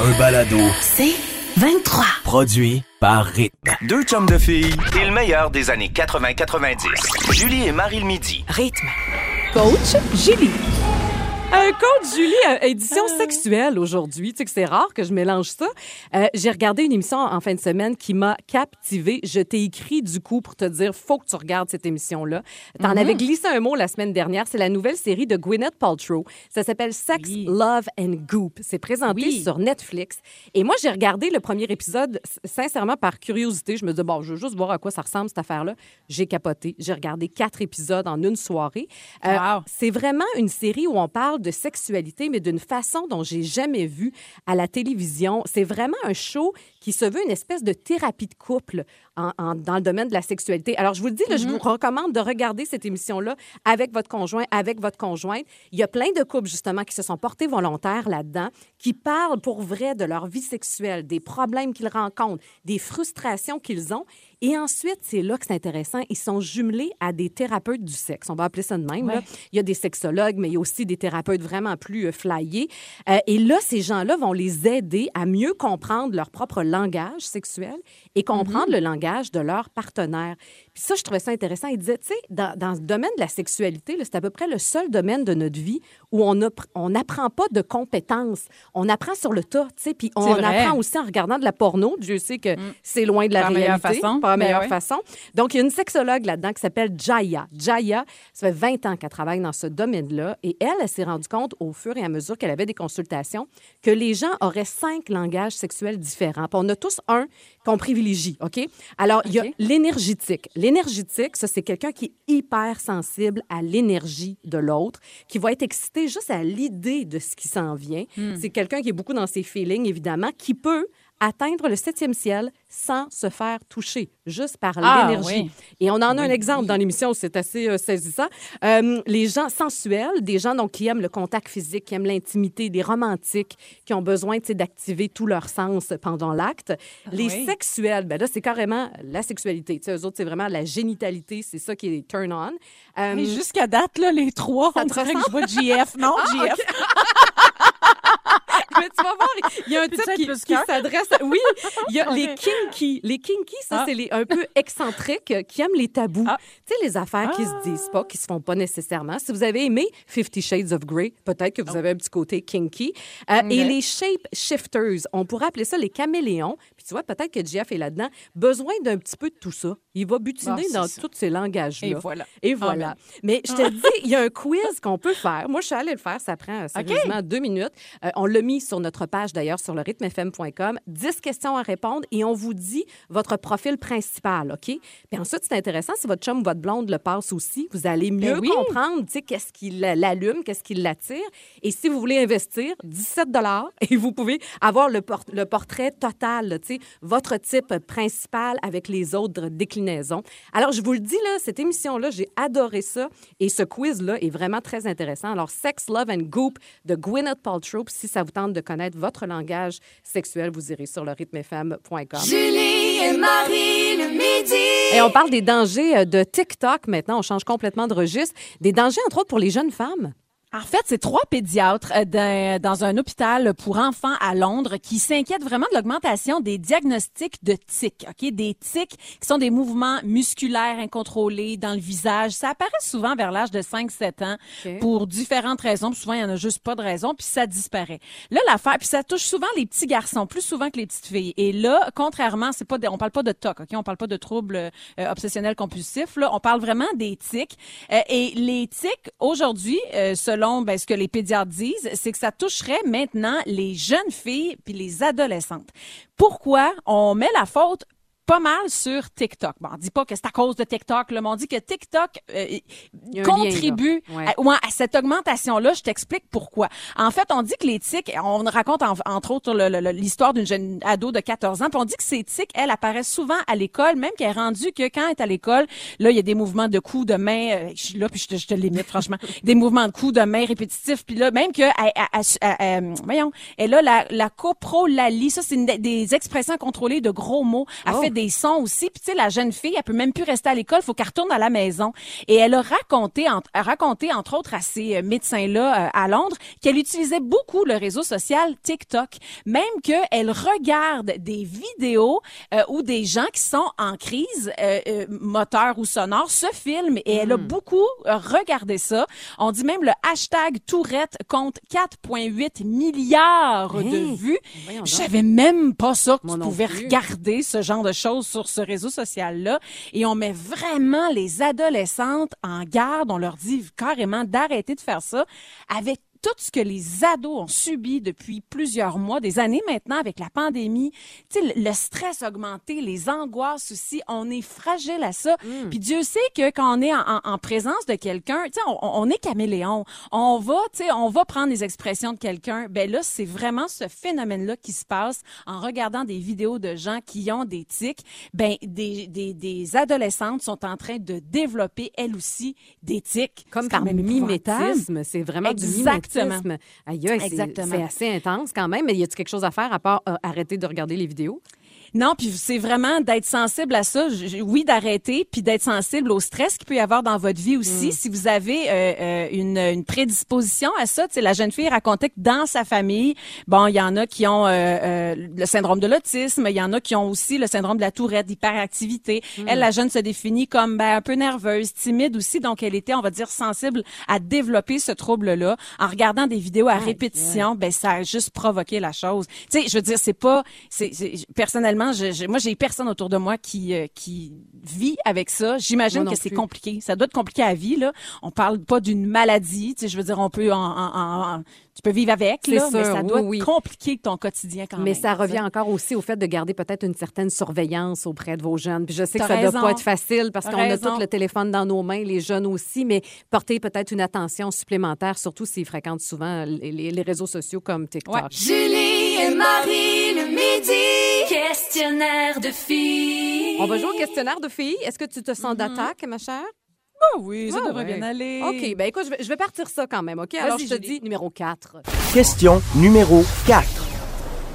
un balado. C'est 23. Produit par Rythme. Deux chums de filles et le meilleur des années 80-90. Julie et Marie le midi. Rythme. Coach Julie. Un coach Julie, euh, édition sexuelle aujourd'hui. Tu sais que c'est rare que je mélange ça. Euh, J'ai regardé une émission en fin de semaine qui m'a captivée. Je t'ai écrit du coup pour te dire faut que tu regardes cette émission-là. T'en avais glissé un mot la semaine dernière. C'est la nouvelle série de Gwyneth Paltrow. Ça s'appelle Sex, Oui. Love and Goop. C'est présenté Oui. sur Netflix. Et moi, j'ai regardé le premier épisode s- sincèrement par curiosité. Je me disais, bon, je veux juste voir à quoi ça ressemble cette affaire-là. J'ai capoté. J'ai regardé quatre épisodes en une soirée. Euh, Wow. c'est vraiment une série où on parle de sexualité, mais d'une façon dont j'ai jamais vu à la télévision. C'est vraiment un show qui se veut une espèce de thérapie de couple en- en- dans le domaine de la sexualité. Alors, je vous le dis, là, je vous recommande de regarder cette émission-là avec votre conjoint, avec votre conjointe. Il y a plein de couples, justement, qui se sont portés volontaires là-dedans, qui parlent pour vrai de leur vie sexuelle, des problèmes qu'ils rencontrent, des frustrations qu'ils ont. Et ensuite, c'est là que c'est intéressant, ils sont jumelés à des thérapeutes du sexe. On va appeler ça de même. là. Il y a des sexologues, mais il y a aussi des thérapeutes vraiment plus euh, flyés. Euh, et là, ces gens-là vont les aider à mieux comprendre leur propre langage sexuel et comprendre le langage de leur partenaire. Puis ça, je trouvais ça intéressant. Il disait, tu sais, dans, dans ce domaine de la sexualité, c'est à peu près le seul domaine de notre vie où on appr- on n'apprend pas de compétences. On apprend sur le tas, tu sais, puis on apprend aussi en regardant de la porno. Dieu sait que c'est loin de la Pas la meilleure réalité. façon. Pas la Ben meilleure façon. Donc, il y a une sexologue là-dedans qui s'appelle Jaya. Jaya, ça fait 20 ans qu'elle travaille dans ce domaine-là. Et elle, elle s'est rendue compte au fur et à mesure qu'elle avait des consultations que les gens auraient cinq langages sexuels différents. Puis on a tous un qu'on privilégie, OK? Alors, il y a l'énergétique. L'énergétique, ça, c'est quelqu'un qui est hyper sensible à l'énergie de l'autre, qui va être excité juste à l'idée de ce qui s'en vient. Hmm. C'est quelqu'un qui est beaucoup dans ses feelings, évidemment, qui peut atteindre le septième ciel sans se faire toucher, juste par Ah, l'énergie. oui. Et on en a un exemple dans l'émission, c'est assez euh, saisissant. Euh, les gens sensuels, des gens donc, qui aiment le contact physique, qui aiment l'intimité, des romantiques, qui ont besoin d'activer tous leurs sens pendant l'acte. Les oui. sexuels, ben là, c'est carrément la sexualité. Tu sais, eux autres, c'est vraiment la génitalité, c'est ça qui est turn on. Euh, Mais jusqu'à date, là, les trois, Ça on dirait que je vois JF. Non, JF. mais tu vas voir, il y a un type qui, qui s'adresse. Oui, il y a les kinky. Les kinky, ça, Ah. c'est les un peu excentriques qui aiment les tabous. Ah. Tu sais, les affaires qui se disent pas, qui se font pas nécessairement. Si vous avez aimé Fifty Shades of Grey, peut-être que vous avez un petit côté kinky. Euh, Et les shape shifters, on pourrait appeler ça les caméléons. Puis tu vois, peut-être que Jeff est là-dedans. Besoin d'un petit peu de tout ça. Il va butiner Ah, dans ça. tous ces langages-là. Et voilà. Et voilà. Mais je te dis, il y a un quiz qu'on peut faire. Moi, je suis allée le faire. Ça prend sérieusement deux minutes. Euh, on l'a mis sur notre page d'ailleurs sur le rythmefm.com. 10 questions à répondre et on vous dit votre profil principal, OK? Puis ensuite, c'est intéressant si votre chum ou votre blonde le passe aussi. Vous allez mieux Ben oui. comprendre, tu sais, qu'est-ce qui la- l'allume, qu'est-ce qui l'attire. Et si vous voulez investir, 17 et vous pouvez avoir le, port- le portrait total, tu sais, votre type principal avec les autres déclinaisons. Alors, je vous le dis, là, cette émission-là, j'ai adoré ça. Et ce quiz-là est vraiment très intéressant. Alors, Sex, Love and Goop de Gwyneth Paltrow. Si ça vous tente de connaître votre langage sexuel, vous irez sur le rythmefm.com. Julie et Marie le midi. Et on parle des dangers euh, de TikTok maintenant. On change complètement de registre. Des dangers, entre autres, pour les jeunes femmes. En fait, c'est trois pédiatres euh, d'un- dans un hôpital pour enfants à Londres qui s'inquiètent vraiment de l'augmentation des diagnostics de tics. Ok, des tics qui sont des mouvements musculaires incontrôlés dans le visage. Ça apparaît souvent vers l'âge de 5-7 ans pour différentes raisons. Puis souvent, il y en a juste pas de raison, puis ça disparaît. Là, l'affaire, puis ça touche souvent les petits garçons, plus souvent que les petites filles. Et là, contrairement, c'est pas, de- on parle pas de TOC, ok, on parle pas de troubles euh, obsessionnels compulsifs. Là, on parle vraiment des tics. Euh, et les tics aujourd'hui, euh, selon ben, ce que les pédiatres disent, c'est que ça toucherait maintenant les jeunes filles puis les adolescentes. Pourquoi on met la faute pas mal sur TikTok. Bon, on dit pas que c'est à cause de TikTok, là, mais on dit que TikTok euh, contribue lien. Ouais. à, à cette augmentation-là. Je t'explique pourquoi. En fait, on dit que les tics, on raconte en- entre autres l'histoire d'une jeune ado de 14 ans, puis on dit que ces tics, elle, apparaissent souvent à l'école, même qu'elle est rendue que quand elle est à l'école, là, il y a des mouvements de coups de main, euh, je suis là, puis je te, je te limite, franchement, des mouvements de coups de main répétitifs, puis là, même que, elle, elle- elle- elle- elle- voyons, elle a la, la coprolalie, ça, c'est des- des expressions contrôlées de gros mots. Elle Oh. fait des sons aussi. Puis tu sais, la jeune fille, elle peut même plus rester à l'école, faut qu'elle retourne à la maison. Et elle a raconté, en- a raconté entre autres à ces euh, médecins-là euh, à Londres qu'elle utilisait beaucoup le réseau social TikTok, même qu'elle regarde des vidéos euh, où des gens qui sont en crise euh, moteur ou sonore se filment et elle a beaucoup euh, regardé ça. On dit même le hashtag Tourette compte 4,8 milliards de Hein? vues. Voyons Je savais même pas ça que tu pouvais regarder ce genre de choses sur ce réseau social-là. Et on met vraiment les adolescentes en garde. On leur dit carrément d'arrêter de faire ça avec tout ce que les ados ont subi depuis plusieurs mois, des années maintenant avec la pandémie, tu sais, le, stress augmenté, les angoisses aussi, on est fragile à ça. Mm. Puis Dieu sait que quand on est en, en- en présence de quelqu'un, tu sais, on, on est caméléon. On va, tu sais, on va prendre les expressions de quelqu'un. Ben là, c'est vraiment ce phénomène-là qui se passe en regardant des vidéos de gens qui ont des tics. Ben, des, des, des adolescentes sont en train de développer, elles aussi, des tics. Comme par mimétisme. C'est vraiment du Exactement. Aïe, Exactement. c'est assez intense quand même. Mais y a-tu quelque chose à faire à part euh, arrêter de regarder les vidéos? Non, puis c'est vraiment d'être sensible à ça. Oui, d'arrêter, puis d'être sensible au stress qu'il peut y avoir dans votre vie aussi. Si vous avez euh, euh, une, une prédisposition à ça, tu sais, la jeune fille racontait que dans sa famille, bon, il y en a qui ont euh, euh, le syndrome de l'autisme, il y en a qui ont aussi le syndrome de la tourette, d'hyperactivité. Elle, la jeune se définit comme ben, un peu nerveuse, timide aussi, donc elle était, on va dire, sensible à développer ce trouble-là. En regardant des vidéos à répétition, ben ça a juste provoqué la chose. Tu sais, je veux dire, c'est pas, c'est c'est- personnellement, je, je- moi j'ai personne autour de moi qui euh, qui vit avec ça. J'imagine que c'est compliqué. Ça doit être compliqué à vie là. On parle pas d'une maladie. Tu sais, je veux dire, on peut en, en- en- en- tu peux vivre avec mais ça doit oui. compliquer ton quotidien quand Mais même. ça tu sais. revient encore aussi au fait de garder peut-être une certaine surveillance auprès de vos jeunes. Puis je sais que ça ne doit pas être facile parce qu'on a tout le téléphone dans nos mains, les jeunes aussi, mais porter peut-être une attention supplémentaire, surtout s'ils fréquentent souvent les, les- les réseaux sociaux comme TikTok. Ouais. Julie et Marie le midi. Questionnaire de filles. On va jouer au questionnaire de filles. Est-ce que tu te Mm-hmm. sens d'attaque, ma chère? Ah oui, ça Ah devrait ouais. bien aller. OK, ben écoute, je vais, je vais partir ça quand même, OK? Alors, je te dis numéro 4. Question numéro 4.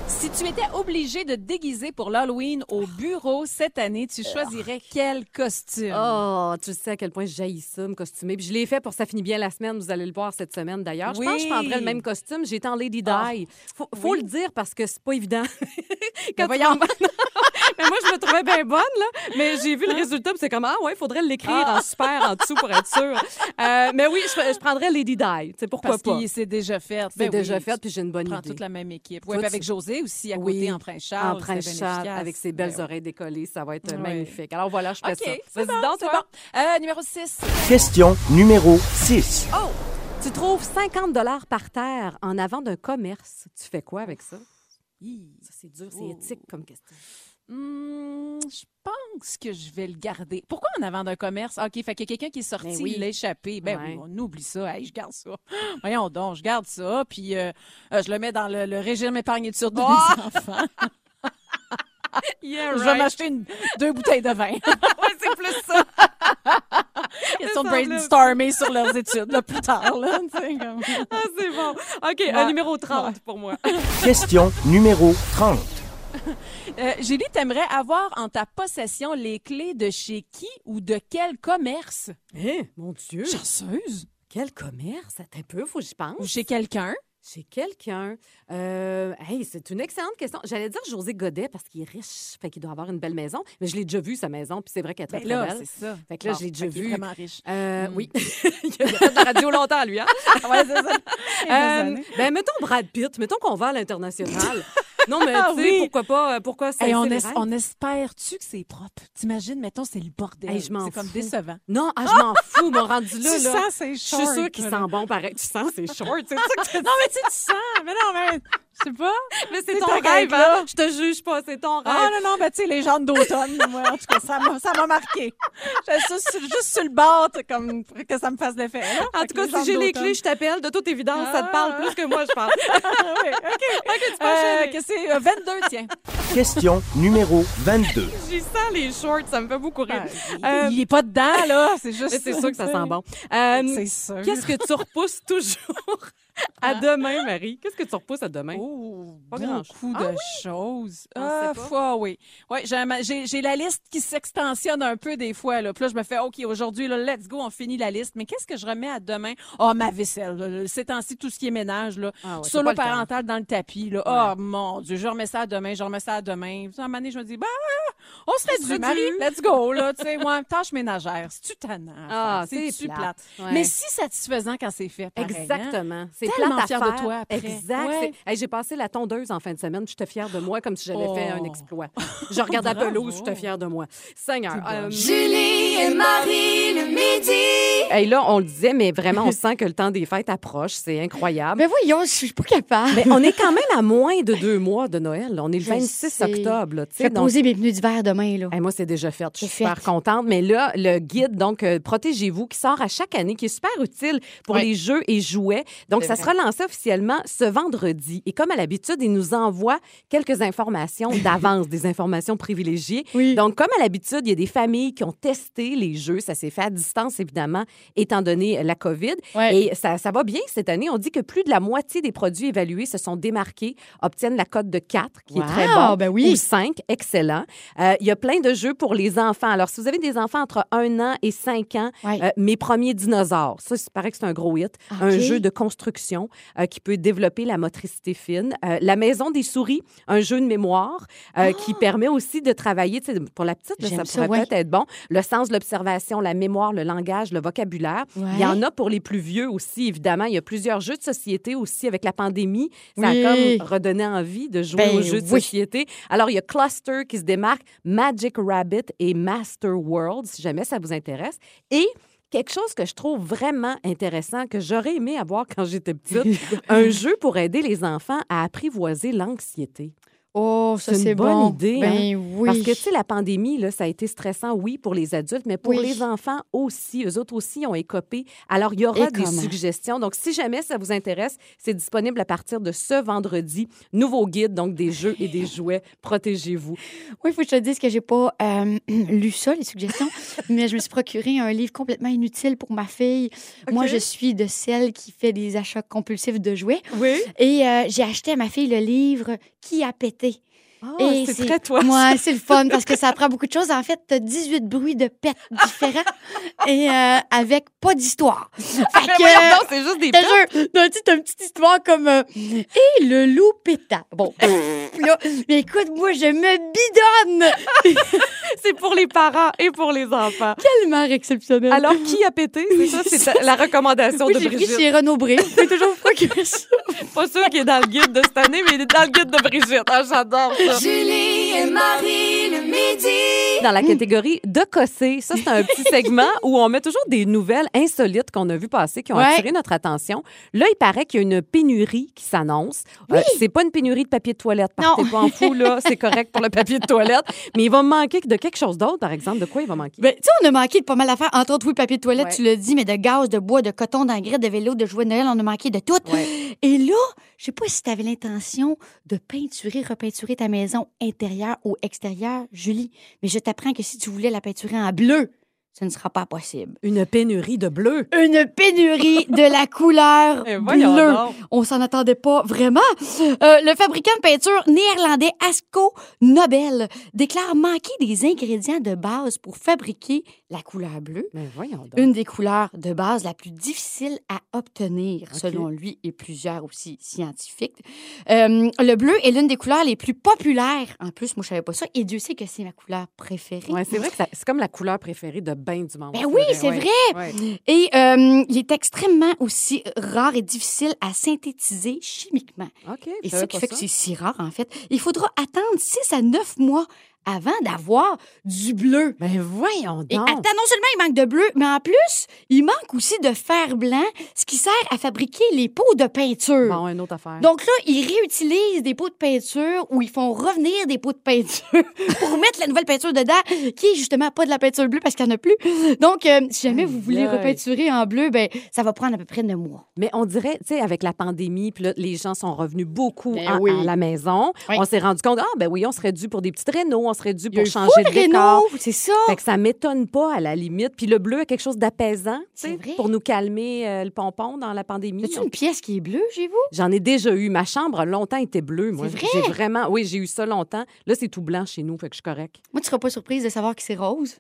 Si tu étais obligé de te déguiser pour l'Halloween au bureau cette année, tu choisirais quel costume? Oh, tu sais à quel point j'haïs ça, me costumer. Puis je l'ai fait pour Ça finit bien la semaine. Vous allez le voir cette semaine d'ailleurs. Je pense que je Oui. prendrais le même costume. J'étais en Lady Di. Ah. Faut, faut Oui. le dire parce que c'est pas évident. Quand voyons. mais moi, je me trouvais bien bonne, là. Mais j'ai vu le résultat, puis c'est comme, ah ouais, il faudrait l'écrire Ah. en super en dessous pour être sûr. Euh, mais oui, je, je prendrais Lady Di. Tu sais, pourquoi Parce pas? que c'est déjà fait. C'est Ben déjà oui, fait, puis j'ai une bonne prends idée. toute la même équipe. Toi, Oui, puis tu- avec José aussi à Oui, côté en prince Charles. en prince Charles, avec ses belles Ben oreilles décollées, ça va être Oui. magnifique. Alors voilà, je fais OK, ça. c'est Vas-y bon, donc, c'est toi. bon. Euh, numéro 6. Question numéro 6. Oh! Tu trouves 50 dollars par terre en avant d'un commerce. Tu fais quoi avec ça? Ça, c'est dur, c'est Oh. éthique comme question. Hmm, je pense que je vais le garder. Pourquoi en avant d'un commerce? OK, fait qu'il y a quelqu'un qui est sorti, Ben oui. il l'a échappé. Ben Ouais. oui, on oublie ça. Hey, je garde ça. Voyons donc, je garde ça, puis euh, euh, je le mets dans le, le régime épargne-études de Oh! mes enfants. Yeah, Je vais m'acheter une- deux bouteilles de vin. Ouais, c'est plus ça. De semble- brainstormer sur leurs études là, plus tard. Là, comme... Ah, c'est bon. OK, un numéro 30 pour moi. Question numéro 30. Euh, Julie, t'aimerais avoir en ta possession les clés de chez qui ou de quel commerce? Eh, mon Dieu. Chanceuse. Quel commerce? Attends un peu, faut que j'y pense. Ou chez quelqu'un? Chez quelqu'un. Euh, hey, c'est une excellente question. J'allais dire José Godet parce qu'il est riche, fait qu'il doit avoir une belle maison. Mais je l'ai déjà vu, sa maison, puis c'est vrai qu'elle est très, Ben très là, belle. c'est ça. Fait que là, Bon, je l'ai déjà fait qu'il est vu. vraiment riche. Euh, Mm. Oui. il a fait de la radio longtemps, lui, hein? ouais, c'est ça. Il Euh, ben, mettons Brad Pitt, mettons qu'on va à l'international. Non, mais Ah tu sais, oui. pourquoi pas, euh, pourquoi ça Hey, on, es- on espère-tu que c'est propre? T'imagines, mettons, c'est le bordel. Hey, je m'en c'est comme décevant. Non, ah, je m'en fous, mon rendu là. tu là. sens c'est Je suis short, sûre qu'il sent bon pareil. Tu sens, c'est short. Non, mais tu sais, tu sens. Mais non, mais je sais pas? Mais c'est ton rêve, hein? Je te juge pas, c'est ton rêve. Ah non, non, ben tu sais, les jambes d'automne, moi, en tout cas, ça m'a, ça m'a marqué. Juste, sur- juste sur le bord, comme pour que ça me fasse l'effet. là. En Fait tout cas, si j'ai les clés, je t'appelle. De toute évidence, ça te parle Ah. plus que moi, je parle. Ah oui, OK. OK, tu peux Euh, que c'est euh, 22, tiens. Question numéro 22. J'y sens les shorts, ça me fait beaucoup rire. Euh, il est pas dedans, là. C'est juste. C'est sûr que ça sent bon. Euh, C'est sûr. Qu'est-ce que tu repousses toujours? À demain, Marie. Qu'est-ce que tu repousses à demain? Oh, Pas beaucoup de choses. On Ah, sait pas. foi, oui. Ouais, j'ai la liste qui s'extensionne un peu des fois. Là. Puis là, je me fais, OK, aujourd'hui, let's go, on finit la liste. Mais qu'est-ce que je remets à demain? Oh, ma vaisselle. là. Ces temps-ci, tout ce qui est ménage. Là. Ah ouais, c'est Solo parental dans le tapis. Là. Oh, mon Dieu, je remets ça à demain, je remets ça à demain. Puis, à un moment donné, je me dis, bah, on serait serait dû, Marie. Let's go. Là, tu sais, ouais, tâche ménagère. C'est-tu tannant? Ah, c'est C'est-tu plate. Mais si satisfaisant quand c'est fait. pareil, hein? C'est Tellement plate à fière de toi après. Exact. Ouais. C'est- Hey, J'ai passé la tondeuse en fin de semaine. J'étais fière de moi comme si j'avais Oh. fait un exploit. Je regarde la pelouse, j'étais fière de moi. Seigneur. euh, Julie et Marie le midi. hey, là, on le disait, mais vraiment, on sent que le temps des fêtes approche. C'est incroyable. Ben voyons, je suis pas capable. Mais on est quand même à moins de deux mois de Noël. là. On est le Je 26 sais. octobre. là, tu Je sais, vais donc- poser mes pneus d'hiver demain, là. Hey, moi, c'est déjà fait. Je suis C'est super fait. contente. Mais là, le guide, donc, euh, Protégez-vous, qui sort à chaque année, qui est super utile pour Ouais. les jeux et jouets. Donc, C'est ça vrai. sera lancé officiellement ce vendredi. Et comme à l'habitude, il nous envoie quelques informations d'avance, des informations privilégiées. Oui. Donc, comme à l'habitude, il y a des familles qui ont testé les jeux. Ça s'est fait à distance, évidemment, étant donné la COVID. Ouais. Et ça, ça va bien cette année. On dit que plus de la moitié des produits évalués se sont démarqués, obtiennent la cote de 4, qui est très bon, ben oui. ou 5, excellent. Euh, il y a plein de jeux pour les enfants. Alors, si vous avez des enfants entre 1 an et 5 ans, Ouais. euh, Mes premiers dinosaures, ça, il paraît que c'est un gros hit. Un jeu de construction euh, qui peut développer la motricité fine. Euh, la maison des souris, un jeu de mémoire euh, qui permet aussi de travailler, pour la petite, là, ça Ah! Pourrait ouais. peut-être être bon, le sens l'observation, la mémoire, le langage, le vocabulaire. Ouais. Il y en a pour les plus vieux aussi, évidemment. Il y a plusieurs jeux de société aussi avec la pandémie. Ça Oui. a comme redonné envie de jouer Ben aux jeux de oui. société. Alors, il y a Cluster qui se démarque, Magic Rabbit et Master World, si jamais ça vous intéresse. Et quelque chose que je trouve vraiment intéressant, que j'aurais aimé avoir quand j'étais petite, un jeu pour aider les enfants à apprivoiser l'anxiété. Oh, ça, C'est une c'est bonne bon. idée, Ben hein? oui. Parce que, tu sais, la pandémie, là, ça a été stressant, oui, pour les adultes, mais pour Oui. les enfants aussi. Eux autres aussi ont écopé. Alors, il y aura Et des comment? suggestions. Donc, si jamais ça vous intéresse, c'est disponible à partir de ce vendredi. Nouveau guide, donc des jeux et des jouets. Protégez-vous. Oui, il faut que je te dise que j'ai pas euh, lu ça, les suggestions, mais je me suis procuré un livre complètement inutile pour ma fille. Moi, je suis de celle qui fait des achats compulsifs de jouets. Oui. Et euh, j'ai acheté à ma fille le livre Qui a pété? Ah, Et c'est très toi. Moi, c'est le fun parce que ça apprend beaucoup de choses. En fait, tu as 18 bruits de pète différents et euh, avec pas d'histoire. Voyons donc, c'est juste des t'as une petite histoire comme euh, Et le loup pétant. Bon, là, mais écoute, moi, je me bidonne. C'est pour les parents et pour les enfants. Quelle mère exceptionnelle. Alors, qui a pété? C'est ça, c'est la recommandation oui, de j'ai pris Brigitte. chez Renaud Bré. Toujours vous procurer ça. Pas sûr qu'il est dans le guide de cette année, mais il est dans le guide de Brigitte. Ah, j'adore ça. Julie et Marie le midi. Dans la catégorie de cossé, ça c'est un petit segment où on met toujours des nouvelles insolites qu'on a vues passer, qui ont Ouais. attiré notre attention. Là, il paraît qu'il y a une pénurie qui s'annonce. Euh, c'est pas une pénurie de papier de toilette, partez Non. pas en fou là, c'est correct pour le papier de toilette, mais il va manquer de quelque chose d'autre, par exemple. De quoi il va manquer? Ben, tu sais, on a manqué de pas mal d'affaires. Entre autres, oui, papier de toilette, Ouais. tu l'as dit, mais de gaz, de bois, de coton, d'engrais, de vélo, de jouets de Noël, on a manqué de tout. Ouais. Et là, je sais pas si tu avais l'intention de peinturer, repeinturer ta maison intérieure ou extérieure, Julie, mais je t'apprends que si tu voulais la peinturer en bleu, ce ne sera pas possible. Une pénurie de bleu. Une pénurie de la couleur Eh, bleue. donc. On s'en attendait pas vraiment. Euh, le fabricant de peinture néerlandais Asco Nobel déclare manquer des ingrédients de base pour fabriquer la couleur bleue. Mais voyons donc. Une des couleurs de base la plus difficile à obtenir, selon lui et plusieurs aussi scientifiques. Euh, le bleu est l'une des couleurs les plus populaires. En plus, moi, je savais pas ça. Et Dieu sait que c'est ma couleur préférée. Ouais, c'est vrai que c'est comme la couleur préférée de du monde. Ben oui, c'est ouais. vrai. Ouais. Et euh, il est extrêmement aussi rare et difficile à synthétiser chimiquement. OK. Et ça savais qui fait que c'est si rare, en fait. Il faudra attendre 6 à 9 mois avant d'avoir du bleu. Ben voyons Et donc. attends, non seulement il manque de bleu, mais en plus, il manque aussi de fer blanc, ce qui sert à fabriquer les pots de peinture. Bon, une autre affaire. Donc là, ils réutilisent des pots de peinture ou ils font revenir des pots de peinture pour mettre la nouvelle peinture dedans, qui est justement pas de la peinture bleue parce qu'il n'y en a plus. Donc, euh, si jamais vous voulez repeinturer en bleu, ben ça va prendre à peu près 9 mois. Mais on dirait, tu sais, avec la pandémie, puis là, les gens sont revenus beaucoup Ben en- oui. à la maison. Oui. On s'est rendu compte, ah, ben oui, on serait dû pour des petites rénaux, on serait dû pour changer de décor. c'est ça. Fait que ça m'étonne pas à la limite. Puis le bleu a quelque chose d'apaisant, pour nous calmer euh, le pompon dans la pandémie. As-tu une pièce qui est bleue chez vous? J'en ai déjà eu. Ma chambre a longtemps été bleue, moi. C'est vrai? J'ai vraiment, oui, j'ai eu ça longtemps. Là, c'est tout blanc chez nous, fait que je suis correct. Moi, tu seras pas surprise de savoir que c'est rose.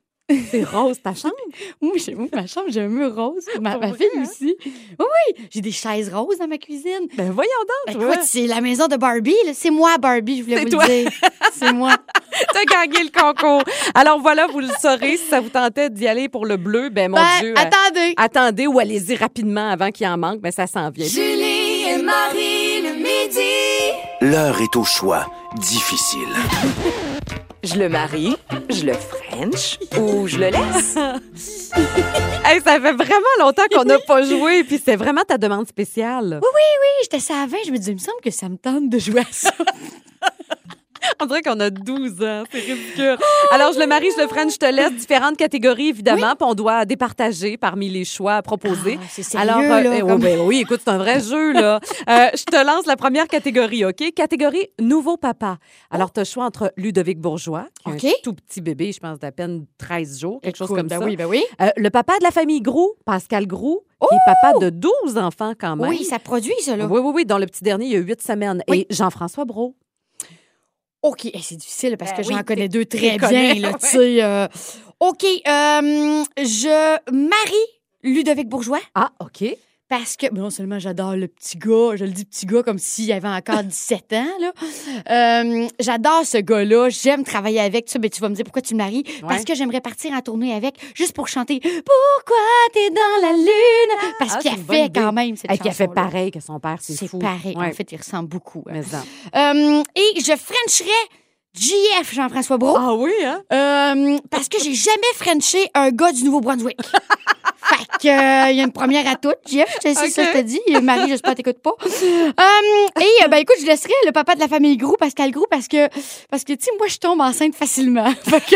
C'est rose ta chambre? Moi, chez moi, ma chambre, j'ai un mur rose. Ma, Pour ma vrai, fille hein? aussi. Oui, oui. J'ai des chaises roses dans ma cuisine. Ben voyons donc, toi. Écoute, c'est la maison de Barbie. là. C'est moi, Barbie, je voulais C'est vous toi. le dire. C'est moi. T'as gagné le concours. Alors voilà, vous le saurez. Si ça vous tentait d'y aller pour le bleu, ben mon Ben, Dieu. euh, attendez. attendez ou allez-y rapidement avant qu'il en manque. Ben ça s'en vient. Julie et Marie le midi. L'heure est au choix difficile. Je le marie, je le French ou je le laisse? Hey, ça fait vraiment longtemps qu'on n'a pas joué, puis c'est vraiment ta demande spéciale. Oui, j'étais ça à 20, je me disais, il me semble que ça me tente de jouer à ça. On dirait qu'on a 12 ans, c'est ridicule. Alors, je le marie, je le freine, je te laisse différentes catégories, évidemment, puis on doit départager parmi les choix proposés. Ah, c'est sérieux, Alors, là, eh, oh, comme- ben oui, écoute, c'est un vrai jeu, là. Euh, je te lance la première catégorie, OK? Catégorie nouveau papa. Alors, tu as le choix entre Ludovic Bourgeois, qui un tout petit bébé, je pense d'à peine 13 jours, quelque chose comme ben ça. oui, ben oui. Euh, le papa de la famille Grou, Pascal Grou, qui est papa de 12 enfants quand même. Oui, ça produit, ça, là. oui, oui, oui. Dans le petit dernier, il y a 8 semaines. Oui. Et Jean-François Brault. OK, c'est difficile parce Ben que oui, j'en connais deux très connais, bien, là, ouais. tu sais. euh. OK, euh, je marie Ludovic Bourgeois Ah, OK. Parce que non seulement j'adore le petit gars, je le dis petit gars comme s'il avait encore 17 ans, là. Euh, j'adore ce gars-là, j'aime travailler avec. Tu sais, ben, tu vas me dire pourquoi tu le maries? Parce que j'aimerais partir en tournée avec juste pour chanter Pourquoi t'es dans la lune? Parce Ah, qu'il c'est a fait quand même cette Et elle fait pareil que son père, c'est C'est fou. pareil. Ouais. En fait, il ressemble beaucoup. hein. Mais. Euh, et je frencherais JF, Jean-François Brault. Ah oui, hein? Euh, parce que j'ai jamais frenché un gars du Nouveau-Brunswick. euh, il y a une première à toutes, Jeff, c'est ça que je te dis. Et Marie, j'espère que t'écoutes pas. Euh, et, euh, ben, écoute, je laisserai le papa de la famille Grou, Pascal Grou, parce que, parce que, tu sais, moi, je tombe enceinte facilement. fait que,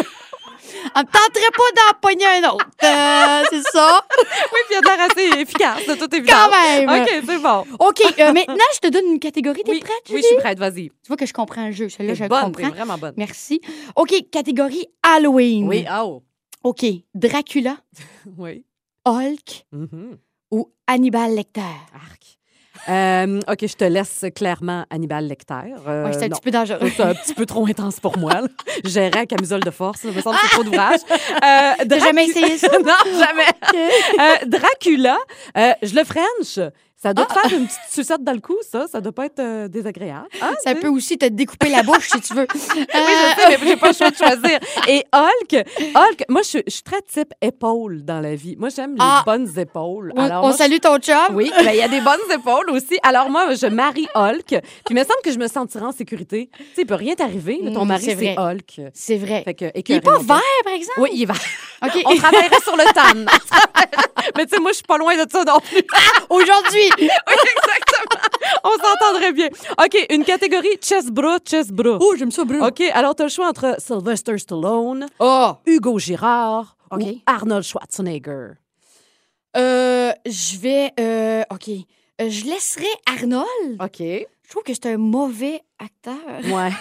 on me tenterait pas d'en pogner un autre. Euh, c'est ça. Oui, puis il y a de l'air assez efficace, de toute évidence. Quand même. OK, c'est bon. OK, euh, maintenant, je te donne une catégorie. T'es Oui, prête, oui, je suis prête, vas-y. Tu vois que je comprends le jeu. Celle-là, je bonne, comprends. vraiment bonne. Merci. OK, catégorie Halloween. Oui, oh. OK, Dracula, Oui. Hulk Mhm. ou Hannibal Lecter? Arc. Euh, OK, je te laisse clairement Hannibal Lecter. Euh, Ouais, c'est un non. petit peu dangereux. C'est un petit peu trop intense pour moi. gérais à camisole de force. Ça me semble c'est trop d'ouvrage. Euh, Dracu- jamais essayé ça? non, jamais. Euh, Dracula, euh, je le French. Ça doit te faire une petite sucette dans le cou, ça. Ça doit pas être euh, désagréable. Ah, Ça tu peut aussi te découper la bouche si tu veux. Oui, je sais, mais j'ai pas le choix de choisir. Et Hulk, Hulk, moi, je, suis- je suis très type épaule dans la vie. Moi, j'aime les Ah. bonnes épaules. On, Alors, on moi, je- salue ton chum. Oui, ben, il y a des bonnes épaules aussi. Alors, moi, je marie Hulk. Puis, il me semble que je me sentirais en sécurité. Tu sais, il peut rien t'arriver. Ton Mm, mari, c'est. Hulk. C'est vrai. Fait que, Il est pas vert, par exemple? Oui, il va. OK. On travaillerait sur le tan. Mais tu sais, moi, je suis pas loin de ça non plus. Aujourd'hui. Oui, exactement. On s'entendrait bien. OK, une catégorie chess-bras, chess-bras. Oh, j'aime ça, Bruno. OK, alors tu as le choix entre Sylvester Stallone, Oh. Hugo Girard ou Arnold Schwarzenegger. Euh, je vais. euh, OK. Euh, je laisserai Arnold. OK. Je trouve que c'est un mauvais acteur. Ouais.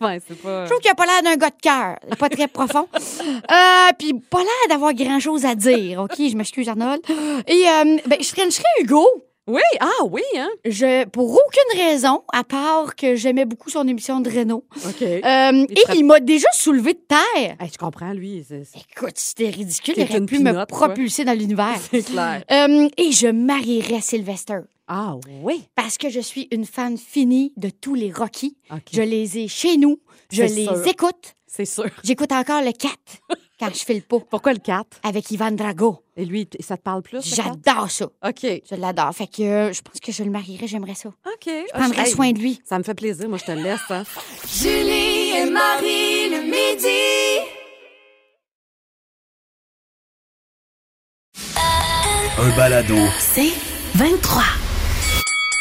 ouais, c'est pas. Je trouve qu'il a pas l'air d'un gars de cœur. Pas très profond. Euh, puis pas l'air d'avoir grand-chose à dire. OK, je m'excuse, Arnold. Et euh, ben, je frencherais Hugo. Oui, ah oui, hein? Je, pour aucune raison, à part que j'aimais beaucoup son émission de Renault. OK. Euh, Il et il m'a déjà soulevé de terre. Hey, je comprends, lui. C'est c'est- Écoute, c'était ridicule. T'es Il aurait une pu me pinotte, propulser dans l'univers. c'est clair. Euh, et je marierais Sylvester. Ah oui. Parce que je suis une fan finie de tous les Rocky. OK. Je les ai chez nous. Je C'est les sûr. écoute. C'est sûr. J'écoute encore le 4 quand je fais le pot Pourquoi le 4? avec Ivan Drago. Et lui, ça te parle plus? J'adore ça. OK. Je l'adore. Fait que euh, je pense que je le marierais. J'aimerais ça. OK. Je prendrais Hey, soin de lui. Ça me fait plaisir. Moi, je te le laisse. Hein. Julie et Marie le midi. Un balado. C'est 23.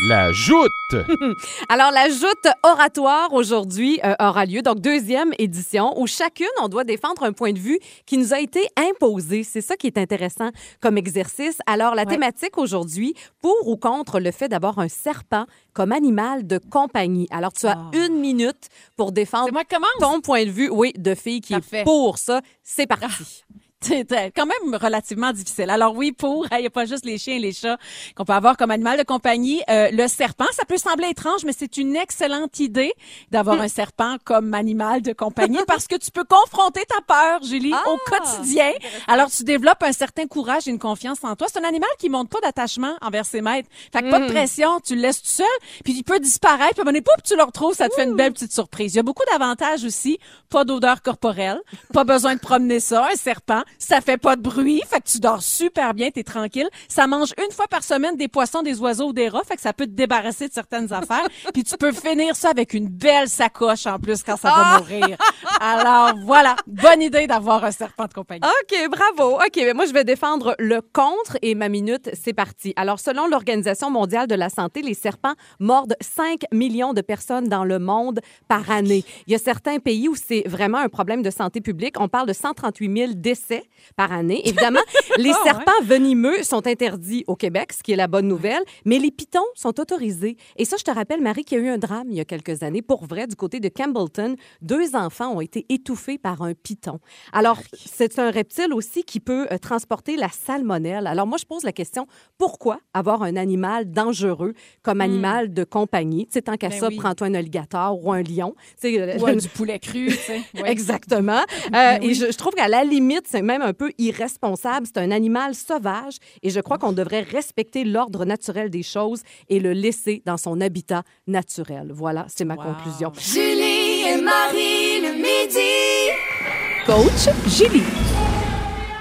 La joute. Alors, la joute oratoire aujourd'hui euh, aura lieu, donc deuxième édition, où chacune, on doit défendre un point de vue qui nous a été imposé. C'est ça qui est intéressant comme exercice. Alors, la thématique aujourd'hui, pour ou contre le fait d'avoir un serpent comme animal de compagnie. Alors, tu as une minute pour défendre moi qui ton point de vue, oui, de fille qui Parfait. est pour ça. C'est parti. C'est euh, quand même relativement difficile. Alors oui, pour, il n'y a pas juste les chiens et les chats qu'on peut avoir comme animal de compagnie. Euh, le serpent, ça peut sembler étrange, mais c'est une excellente idée d'avoir un serpent comme animal de compagnie parce que tu peux confronter ta peur, Julie, au quotidien. Alors tu développes un certain courage et une confiance en toi. C'est un animal qui montre pas d'attachement envers ses maîtres. Fait que pas de pression, tu le laisses tout seul, puis il peut disparaître, puis à un moment donné, pouf, tu le retrouves, ça te fait une belle petite surprise. Il y a beaucoup d'avantages aussi. Pas d'odeur corporelle, pas besoin de promener ça, un serpent. Ça fait pas de bruit, fait que tu dors super bien, t'es tranquille. Ça mange une fois par semaine des poissons, des oiseaux ou des rats, fait que ça peut te débarrasser de certaines affaires. Puis tu peux finir ça avec une belle sacoche en plus quand ça va mourir. Alors voilà, bonne idée d'avoir un serpent de compagnie. OK, bravo. OK, mais moi, je vais défendre le contre et ma minute, c'est parti. Alors, selon l'Organisation mondiale de la santé, les serpents mordent 5 millions de personnes dans le monde par année. Il y a certains pays où c'est vraiment un problème de santé publique. On parle de 138 000 décès par année. Évidemment, les Ah, ouais. serpents venimeux sont interdits au Québec, ce qui est la bonne nouvelle, mais les pitons sont autorisés. Et ça, je te rappelle, Marie, qu'il y a eu un drame il y a quelques années. Pour vrai, du côté de Campbellton, deux enfants ont été étouffés par un piton. Alors, c'est un reptile aussi qui peut euh, transporter la salmonelle. Alors, moi, je pose la question, pourquoi avoir un animal dangereux comme animal de compagnie? Tu sais, tant qu'à Hmm. Ben ça, oui. prends-toi un alligator ou un lion. Euh, Ouais, du poulet cru. Ouais. Exactement. Euh, Ben Et oui. je, je trouve qu'à la limite, c'est même un peu irresponsable. C'est un animal sauvage et je crois qu'on devrait respecter l'ordre naturel des choses et le laisser dans son habitat naturel. Voilà, c'est ma Wow. conclusion. Julie et Marie le midi. Coach Julie.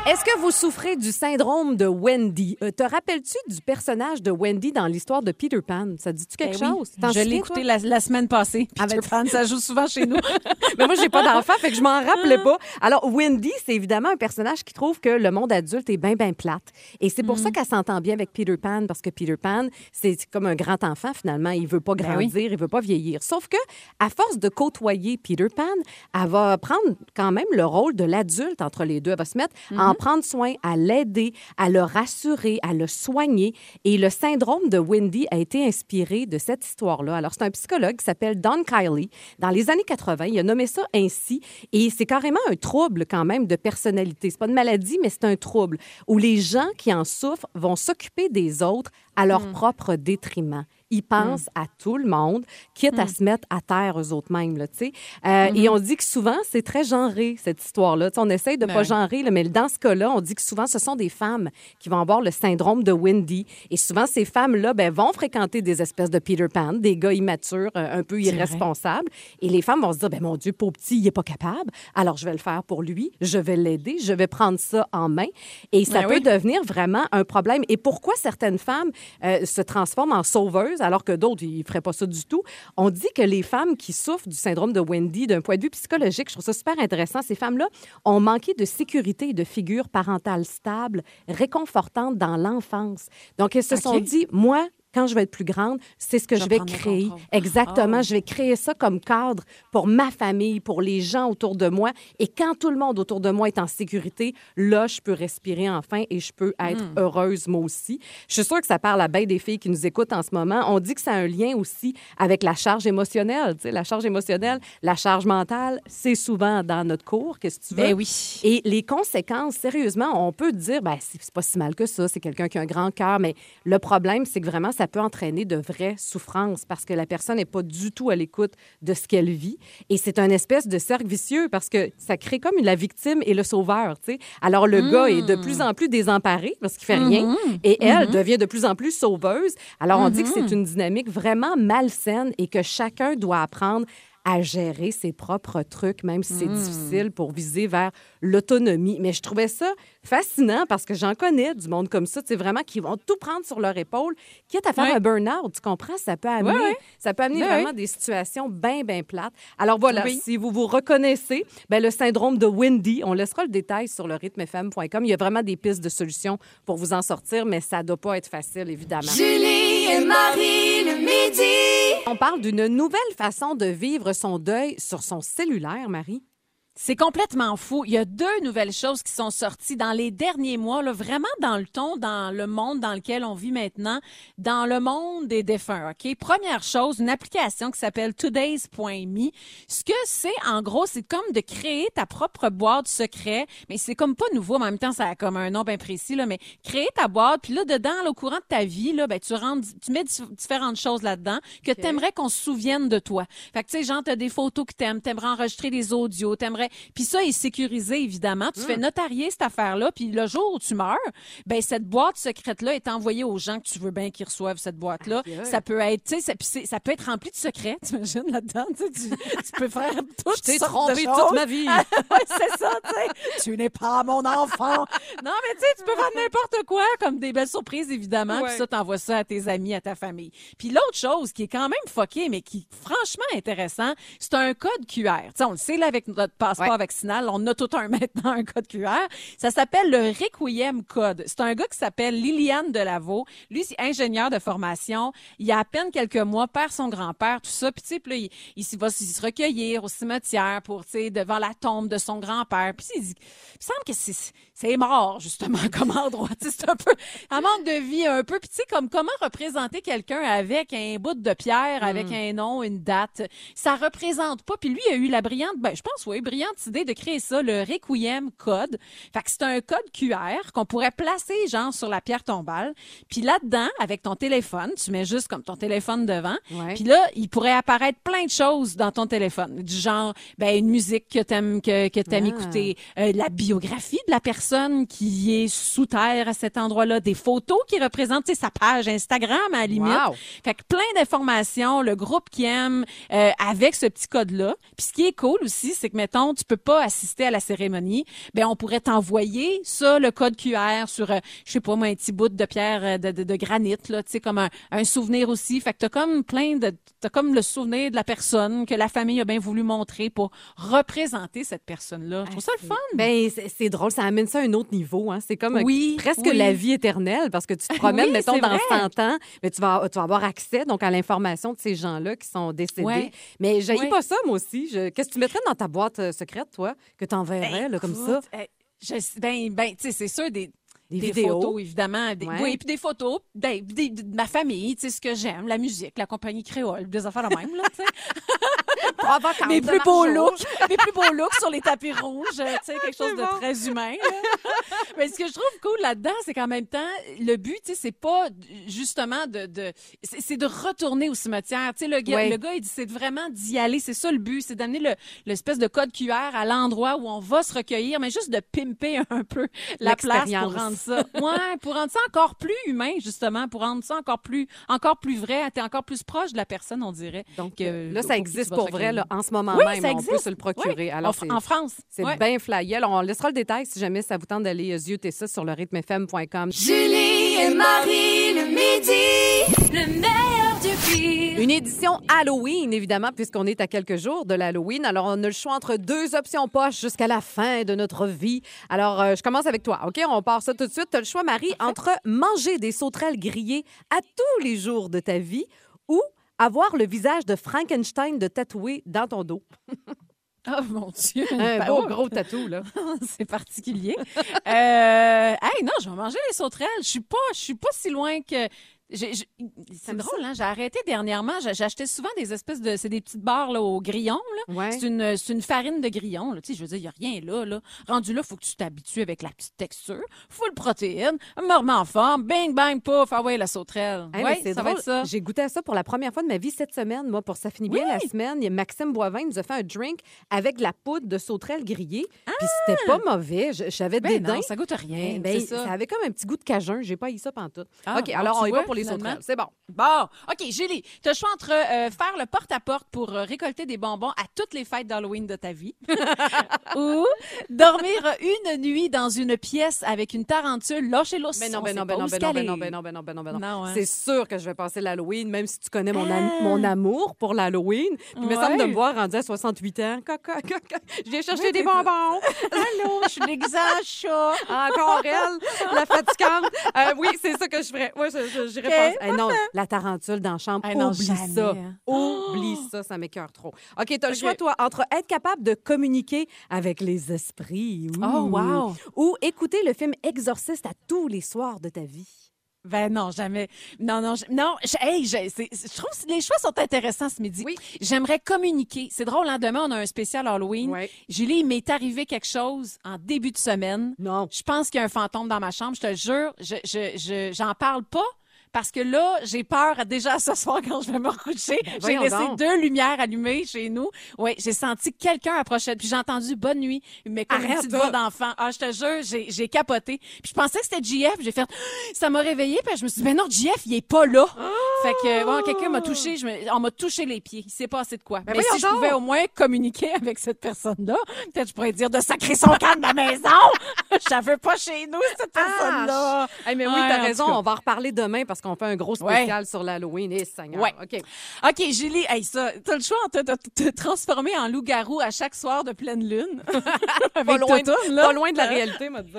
Est-ce que vous souffrez du syndrome de Wendy? Euh, te rappelles-tu du personnage de Wendy dans l'histoire de Peter Pan? Ça dit-tu quelque Ben oui. chose? T'en Je l'ai écouté la, la semaine passée. Avec- Peter Pan, ça joue souvent chez nous. Mais moi, j'ai pas d'enfant, fait que je m'en rappelais pas. Alors, Wendy, c'est évidemment un personnage qui trouve que le monde adulte est bien, bien plate. Et c'est pour ça qu'elle s'entend bien avec Peter Pan, parce que Peter Pan, c'est comme un grand enfant, finalement. Il veut pas Ben oui. grandir, il veut pas vieillir. Sauf que, à force de côtoyer Peter Pan, elle va prendre quand même le rôle de l'adulte entre les deux. Elle va se mettre en prendre soin, à l'aider, à le rassurer, à le soigner. Et le syndrome de Wendy a été inspiré de cette histoire-là. Alors, c'est un psychologue qui s'appelle Don Kiley. Dans les années 80, il a nommé ça ainsi. Et c'est carrément un trouble quand même de personnalité. C'est pas une maladie, mais c'est un trouble où les gens qui en souffrent vont s'occuper des autres à leur propre détriment. Ils pensent à tout le monde, quitte à se mettre à terre eux autres mêmes, là. Euh, Et on dit que souvent, c'est très genré, cette histoire-là. On essaye de Ben pas oui. genrer, là, mais dans ce cas-là, on dit que souvent, ce sont des femmes qui vont avoir le syndrome de Wendy. Et souvent, ces femmes-là ben, vont fréquenter des espèces de Peter Pan, des gars immatures, euh, un peu irresponsables. Et les femmes vont se dire, ben, mon Dieu, pauvre petit, il est pas capable. Alors, je vais le faire pour lui. Je vais l'aider. Je vais prendre ça en main. Et ça Ben peut oui. devenir vraiment un problème. Et pourquoi certaines femmes euh, se transforment en sauveuses? Alors que d'autres, ils ne feraient pas ça du tout? On dit que les femmes qui souffrent du syndrome de Wendy, d'un point de vue psychologique, je trouve ça super intéressant, ces femmes-là ont manqué de sécurité et de figure parentale stable, réconfortante dans l'enfance. Donc, elles se sont dit, moi, quand je vais être plus grande, c'est ce que Je je vais créer. Exactement. Ah. Je vais créer ça comme cadre pour ma famille, pour les gens autour de moi. Et quand tout le monde autour de moi est en sécurité, là, je peux respirer enfin et je peux être Hmm. heureuse moi aussi. Je suis sûre que ça parle à bien des filles qui nous écoutent en ce moment. On dit que ça a un lien aussi avec la charge émotionnelle. Tu sais, la charge émotionnelle, la charge mentale, c'est souvent dans notre cours. Qu'est-ce que tu veux? Ben oui. Et les conséquences, sérieusement, on peut dire, ben, c'est pas si mal que ça, c'est quelqu'un qui a un grand cœur, mais le problème, c'est que vraiment, ça peut entraîner de vraies souffrances parce que la personne n'est pas du tout à l'écoute de ce qu'elle vit. Et c'est un espèce de cercle vicieux parce que ça crée comme la victime et le sauveur, tu sais. Alors, le gars est de plus en plus désemparé parce qu'il fait rien et elle devient de plus en plus sauveuse. Alors, on dit que c'est une dynamique vraiment malsaine et que chacun doit apprendre à gérer ses propres trucs, même si c'est difficile pour viser vers l'autonomie. Mais je trouvais ça fascinant parce que j'en connais du monde comme ça, tu sais, vraiment qui vont tout prendre sur leur épaule, quitte à faire Ouais. un burn-out, tu comprends? Ça peut amener. Ça peut amener Ouais, vraiment des situations bien, bien plates. Alors voilà, Oui. si vous vous reconnaissez, ben, le syndrome de Wendy, on laissera le détail sur le rythmefm.com. Il y a vraiment des pistes de solutions pour vous en sortir, mais ça ne doit pas être facile, évidemment. Julie On parle d'une nouvelle façon de vivre son deuil sur son cellulaire, Marie. C'est complètement fou. Il y a deux nouvelles choses qui sont sorties dans les derniers mois, là, vraiment dans le ton, dans le monde dans lequel on vit maintenant, dans le monde des défunts. Ok, première chose, une application qui s'appelle Today's.me. Ce que c'est, en gros, c'est comme de créer ta propre boîte secret, mais c'est comme pas nouveau. Mais en même temps, ça a comme un nom bien précis là. Mais créer ta boîte, puis là dedans, là, au courant de ta vie, là, ben tu rentres, tu mets dif- différentes choses là-dedans que t'aimerais qu'on se souvienne de toi. Fait que tu sais, genre t'as des photos que t'aimes, t'aimerais enregistrer des audios, t'aimerais puis ça est sécurisé évidemment. Tu fais notarier cette affaire-là, puis le jour où tu meurs, ben cette boîte secrète là est envoyée aux gens que tu veux bien qu'ils reçoivent cette boîte là. Aïe, aïe. Ça peut être, tu sais, ça, peut être rempli de secrets, t'imagines là-dedans, tu, peux faire tout. Je t'ai trompé toute ma vie. ouais, c'est ça, tu sais. Tu n'es pas mon enfant. Non, mais tu sais, tu peux faire n'importe quoi, comme des belles surprises, évidemment. Puis ça, t'envoies ça à tes amis, à ta famille. Puis l'autre chose qui est quand même fucké, mais qui est franchement intéressant, c'est un code QR. Tu sais, on le sait, là, avec notre passeport Ouais. vaccinal, on a tout un maintenant, un code QR. Ça s'appelle le Requiem Code. C'est un gars qui s'appelle Liliane Delavaux. Lui, c'est ingénieur de formation. Il y a à peine quelques mois, perd son grand-père, tout ça. Puis, tu sais, puis là, il, il va se recueillir au cimetière pour, tu sais, devant la tombe de son grand-père. Puis, il dit, il semble que c'est, mort, justement, comme endroit. C'est un peu, un manque de vie, un peu. Puis, tu sais, comme comment représenter quelqu'un avec un bout de pierre, avec un nom, une date? Ça représente pas. Puis lui, il a eu la brillante, ben, je pense, oui, brillante idée de créer ça, le Requiem Code. Fait que c'est un code QR qu'on pourrait placer, genre, sur la pierre tombale. Puis là-dedans, avec ton téléphone, tu mets juste comme ton téléphone devant. Ouais. Puis là, il pourrait apparaître plein de choses dans ton téléphone. Du genre, ben, une musique que t'aimes, que, que t'aimes Ah. écouter, euh, la biographie de la personne qui est sous terre à cet endroit-là, des photos qui représentent, sa page Instagram, à la limite. Wow. Fait que plein d'informations, le groupe qui aime, euh, avec ce petit code-là. Puis ce qui est cool aussi, c'est que, mettons, tu peux pas assister à la cérémonie, ben on pourrait t'envoyer ça, le code QR, sur, euh, je sais pas moi, un petit bout de pierre euh, de, de, de granit, là, tu sais, comme un, un souvenir aussi. Fait que t'as comme plein de... T'as comme le souvenir de la personne que la famille a bien voulu montrer pour représenter cette personne-là. Je trouve ça le fun. Ben, c'est drôle, ça amène ça à un autre niveau. Hein. C'est comme euh, presque oui. la vie éternelle parce que tu te promènes, Oui, mettons, dans vrai. 100 ans, mais tu vas, tu vas avoir accès donc à l'information de ces gens-là qui sont décédés. Ouais. Mais j'ai Ouais. pas ça, moi aussi. Je- Qu'est-ce que tu mettrais dans ta boîte euh, secrète, toi, que tu enverrais là, comme ça? Écoute, euh, je- ben, ben, tu sais, c'est sûr, des, Des des vidéos. photos, évidemment. Des, Ouais. Oui, puis des photos des- des- de ma famille, tu sais, ce que j'aime, la musique, la compagnie créole, des affaires de même, là, tu sais. Mes plus beaux looks, mes plus beaux looks sur les tapis rouges, tu sais, quelque chose de très humain. Mais ce que je trouve cool là-dedans, c'est qu'en même temps, le but, tu sais, c'est pas justement de, de c'est de retourner au cimetière. Tu sais, le gars, le gars, il dit, c'est vraiment d'y aller. C'est ça le but, c'est d'amener le l'espèce de code QR à l'endroit où on va se recueillir, mais juste de pimper un peu la place pour rendre ça, ouais, pour rendre ça encore plus humain, justement, pour rendre ça encore plus, encore plus vrai. T'es encore plus proche de la personne, on dirait. Donc, euh, là, ça existe pour vrai, là, en ce moment Oui, même. ça on peut existe. se le procurer. Oui. Alors, en, France. C'est Ouais. bien flyé. Alors, on laissera le détail si jamais ça vous tente d'aller euh, zioter ça sur le rythmefm.com. Julie et Marie le midi. Le meilleur du pire. Une édition Halloween, évidemment, puisqu'on est à quelques jours de l'Halloween. Alors, on a le choix entre deux options poches jusqu'à la fin de notre vie. Alors, euh, je commence avec toi, OK? On part ça tout de suite. Tu as le choix, Marie, entre manger des sauterelles grillées à tous les jours de ta vie ou avoir le visage de Frankenstein de tatoué dans ton dos. Oh mon Dieu. Un Ben, beau oh, gros tatou, là. C'est particulier. euh, hey, non, je vais manger les sauterelles. Je suis pas, je suis pas si loin que. C'est drôle, hein? J'ai arrêté dernièrement. J'achetais souvent des espèces de. C'est des petites barres là, au grillon. Là. Ouais. C'est une, c'est une farine de grillon. Là. Tu sais, je veux dire, il n'y a rien là, là. Rendu là, faut que tu t'habitues avec la petite texture. Full protéine. Me en forme. Bang, bang, pouf. Ah ouais, la sauterelle. Hey, mais ouais, c'est ça va drôle. être ça. J'ai goûté à ça pour la première fois de ma vie cette semaine. Moi, pour ça finit bien la semaine, il y a Maxime Boivin nous a fait un drink avec de la poudre de sauterelle grillée. Puis c'était pas mauvais. J'avais Ben des non, dents. ça goûte rien. Ben, c'est ça. ça avait comme un petit goût de cajun. J'ai pas eu ça pantoute. Ah, OK, alors on y va vois, pour les sauterelles. C'est bon. Bon, OK, Julie, tu as le choix entre euh, faire le porte-à-porte pour euh, récolter des bonbons à toutes les fêtes d'Halloween de ta vie ou dormir une nuit dans une pièce avec une tarentule lâchez l'os. Ben non, on ben non, ben non, ben non, ben non, ben non, ben non, ben non, ben non. Non, hein. C'est sûr que je vais passer l'Halloween, même si tu connais mon, am- Ah. mon amour pour l'Halloween. Puis il me semble de me voir rendu à 68 ans. Caca, caca. Je viens chercher Oui, des bonbons. Allô, je suis l'exemple chat. Encore elle, la fatigante. Euh, oui, c'est ça que je ferais. Moi, je, je- j'irais Eh non, la tarentule dans la chambre, Eh non, oublie jamais, ça. Oublie ça, ça m'écœure trop. OK, t'as le OK. choix, toi, entre être capable de communiquer avec les esprits Oh, ouh, wow. ou écouter le film Exorciste à tous les soirs de ta vie. Ben non, jamais. Non, non, je- non. je- hey, je, trouve que les choix sont intéressants ce midi. Oui. J'aimerais communiquer. C'est drôle, hein, demain, on a un spécial Halloween. Julie, il m'est arrivé quelque chose en début de semaine. Non. Je pense qu'il y a un fantôme dans ma chambre. Je te jure, je, je, je- j'en parle pas. Parce que là, j'ai peur déjà ce soir quand je vais me recoucher. j'ai Ben, voyons laissé donc. deux lumières allumées chez nous. Oui, j'ai senti quelqu'un approcher. Puis j'ai entendu bonne nuit, mais comme une Arrête, petite là. voix d'enfant. Ah, je te jure, j'ai, j'ai capoté. Puis je pensais que c'était JF. J'ai fait, ça m'a réveillé. Puis je me suis dit, ben non, JF, il est pas là. Fait que, bon, quelqu'un m'a touché. Je me- on m'a touché les pieds. Il s'est passé de quoi? mais Ben voyons si je pouvais au moins communiquer avec cette personne-là, peut-être je pourrais dire de sacrer son camp de la maison. Je veux pas chez nous, cette personne-là. Hey, mais oui, Ouais, t'as raison. On va en reparler demain parce qu'on fait un gros spécial sur l'Halloween. Et Seigneur. Ouais. OK. OK, Julie, hey, ça, t'as le choix de te, transformer en loup-garou à chaque soir de pleine lune. Avec Pas loin, là. pas loin de la réalité, m'a dit.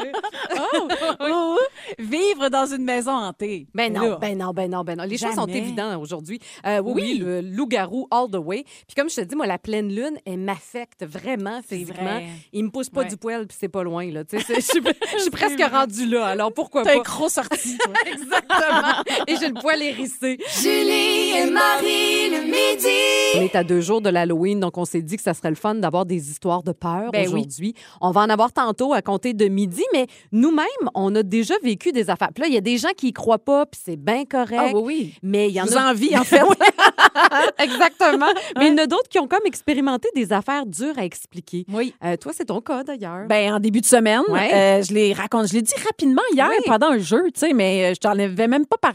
Oh, oh, Vivre dans une maison hantée. Ben non, Là. ben non, ben non, ben non. Les choses sont évidentes aujourd'hui. Euh, oui, Oui. le loup-garou all the way. Puis comme je te dis, moi, la pleine lune, elle m'affecte vraiment C'est physiquement. vrai. Il me pousse pas Ouais. du poil, puis c'est pas loin, là. Je suis- presque rendue là, alors pourquoi T'as pas? un gros sorti. Exactement. Et j'ai le poil hérissé. Julie et Marie le midi. On est à deux jours de l'Halloween, donc on s'est dit que ça serait le fun d'avoir des histoires de peur Ben oui. aujourd'hui. On va en avoir tantôt à compter de midi, mais nous-mêmes, on a déjà vécu des affaires. Puis là, il y a des gens qui y croient pas, puis c'est bien correct. Ah oui, oui. Mais il y en vous a envie, en fait. Exactement. Mais il y en a d'autres qui ont comme expérimenté des affaires dures à expliquer. Oui. Euh, toi, c'est ton cas d'ailleurs. Ben, en début de semaine, Ouais. euh, je l'ai raconté, je l'ai dit rapidement hier Oui. pendant un jeu, tu sais, mais euh, je t'en avais même pas parlé.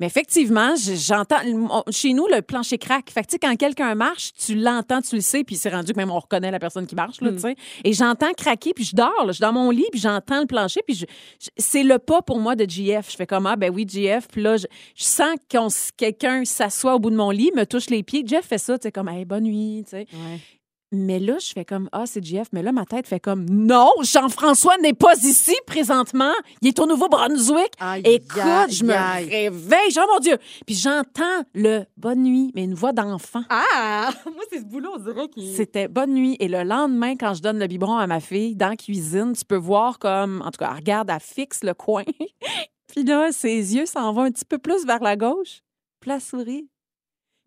Mais effectivement, j'entends, chez nous, le plancher craque. Fait que, quand quelqu'un marche, tu l'entends, tu le sais, puis c'est rendu que même on reconnaît la personne qui marche, là, Hmm. tu sais. Et j'entends craquer, puis je dors, là, je suis dans mon lit, puis j'entends le plancher, puis je- je- c'est le pas pour moi de GF. Je fais comme, ah, ben oui, GF, puis là, je, je sens que quelqu'un s'assoit au bout de mon lit, me touche les pieds. Jeff fait ça, tu sais, comme, hey, bonne nuit, tu sais. Ouais. Mais là, je fais comme, ah, c'est JF. Mais là, ma tête fait comme, non, Jean-François n'est pas ici présentement. Il est au Nouveau-Brunswick. Écoute, aïe, je me aïe. réveille. Oh mon Dieu. Puis j'entends le bonne nuit, mais une voix d'enfant. Ah! Moi, c'est ce boulot, on dirait qu'il... C'était bonne nuit. Et le lendemain, quand je donne le biberon à ma fille dans la cuisine, tu peux voir comme, en tout cas, elle regarde, elle fixe le coin. Puis là, ses yeux s'en vont un petit peu plus vers la gauche. Puis la souris.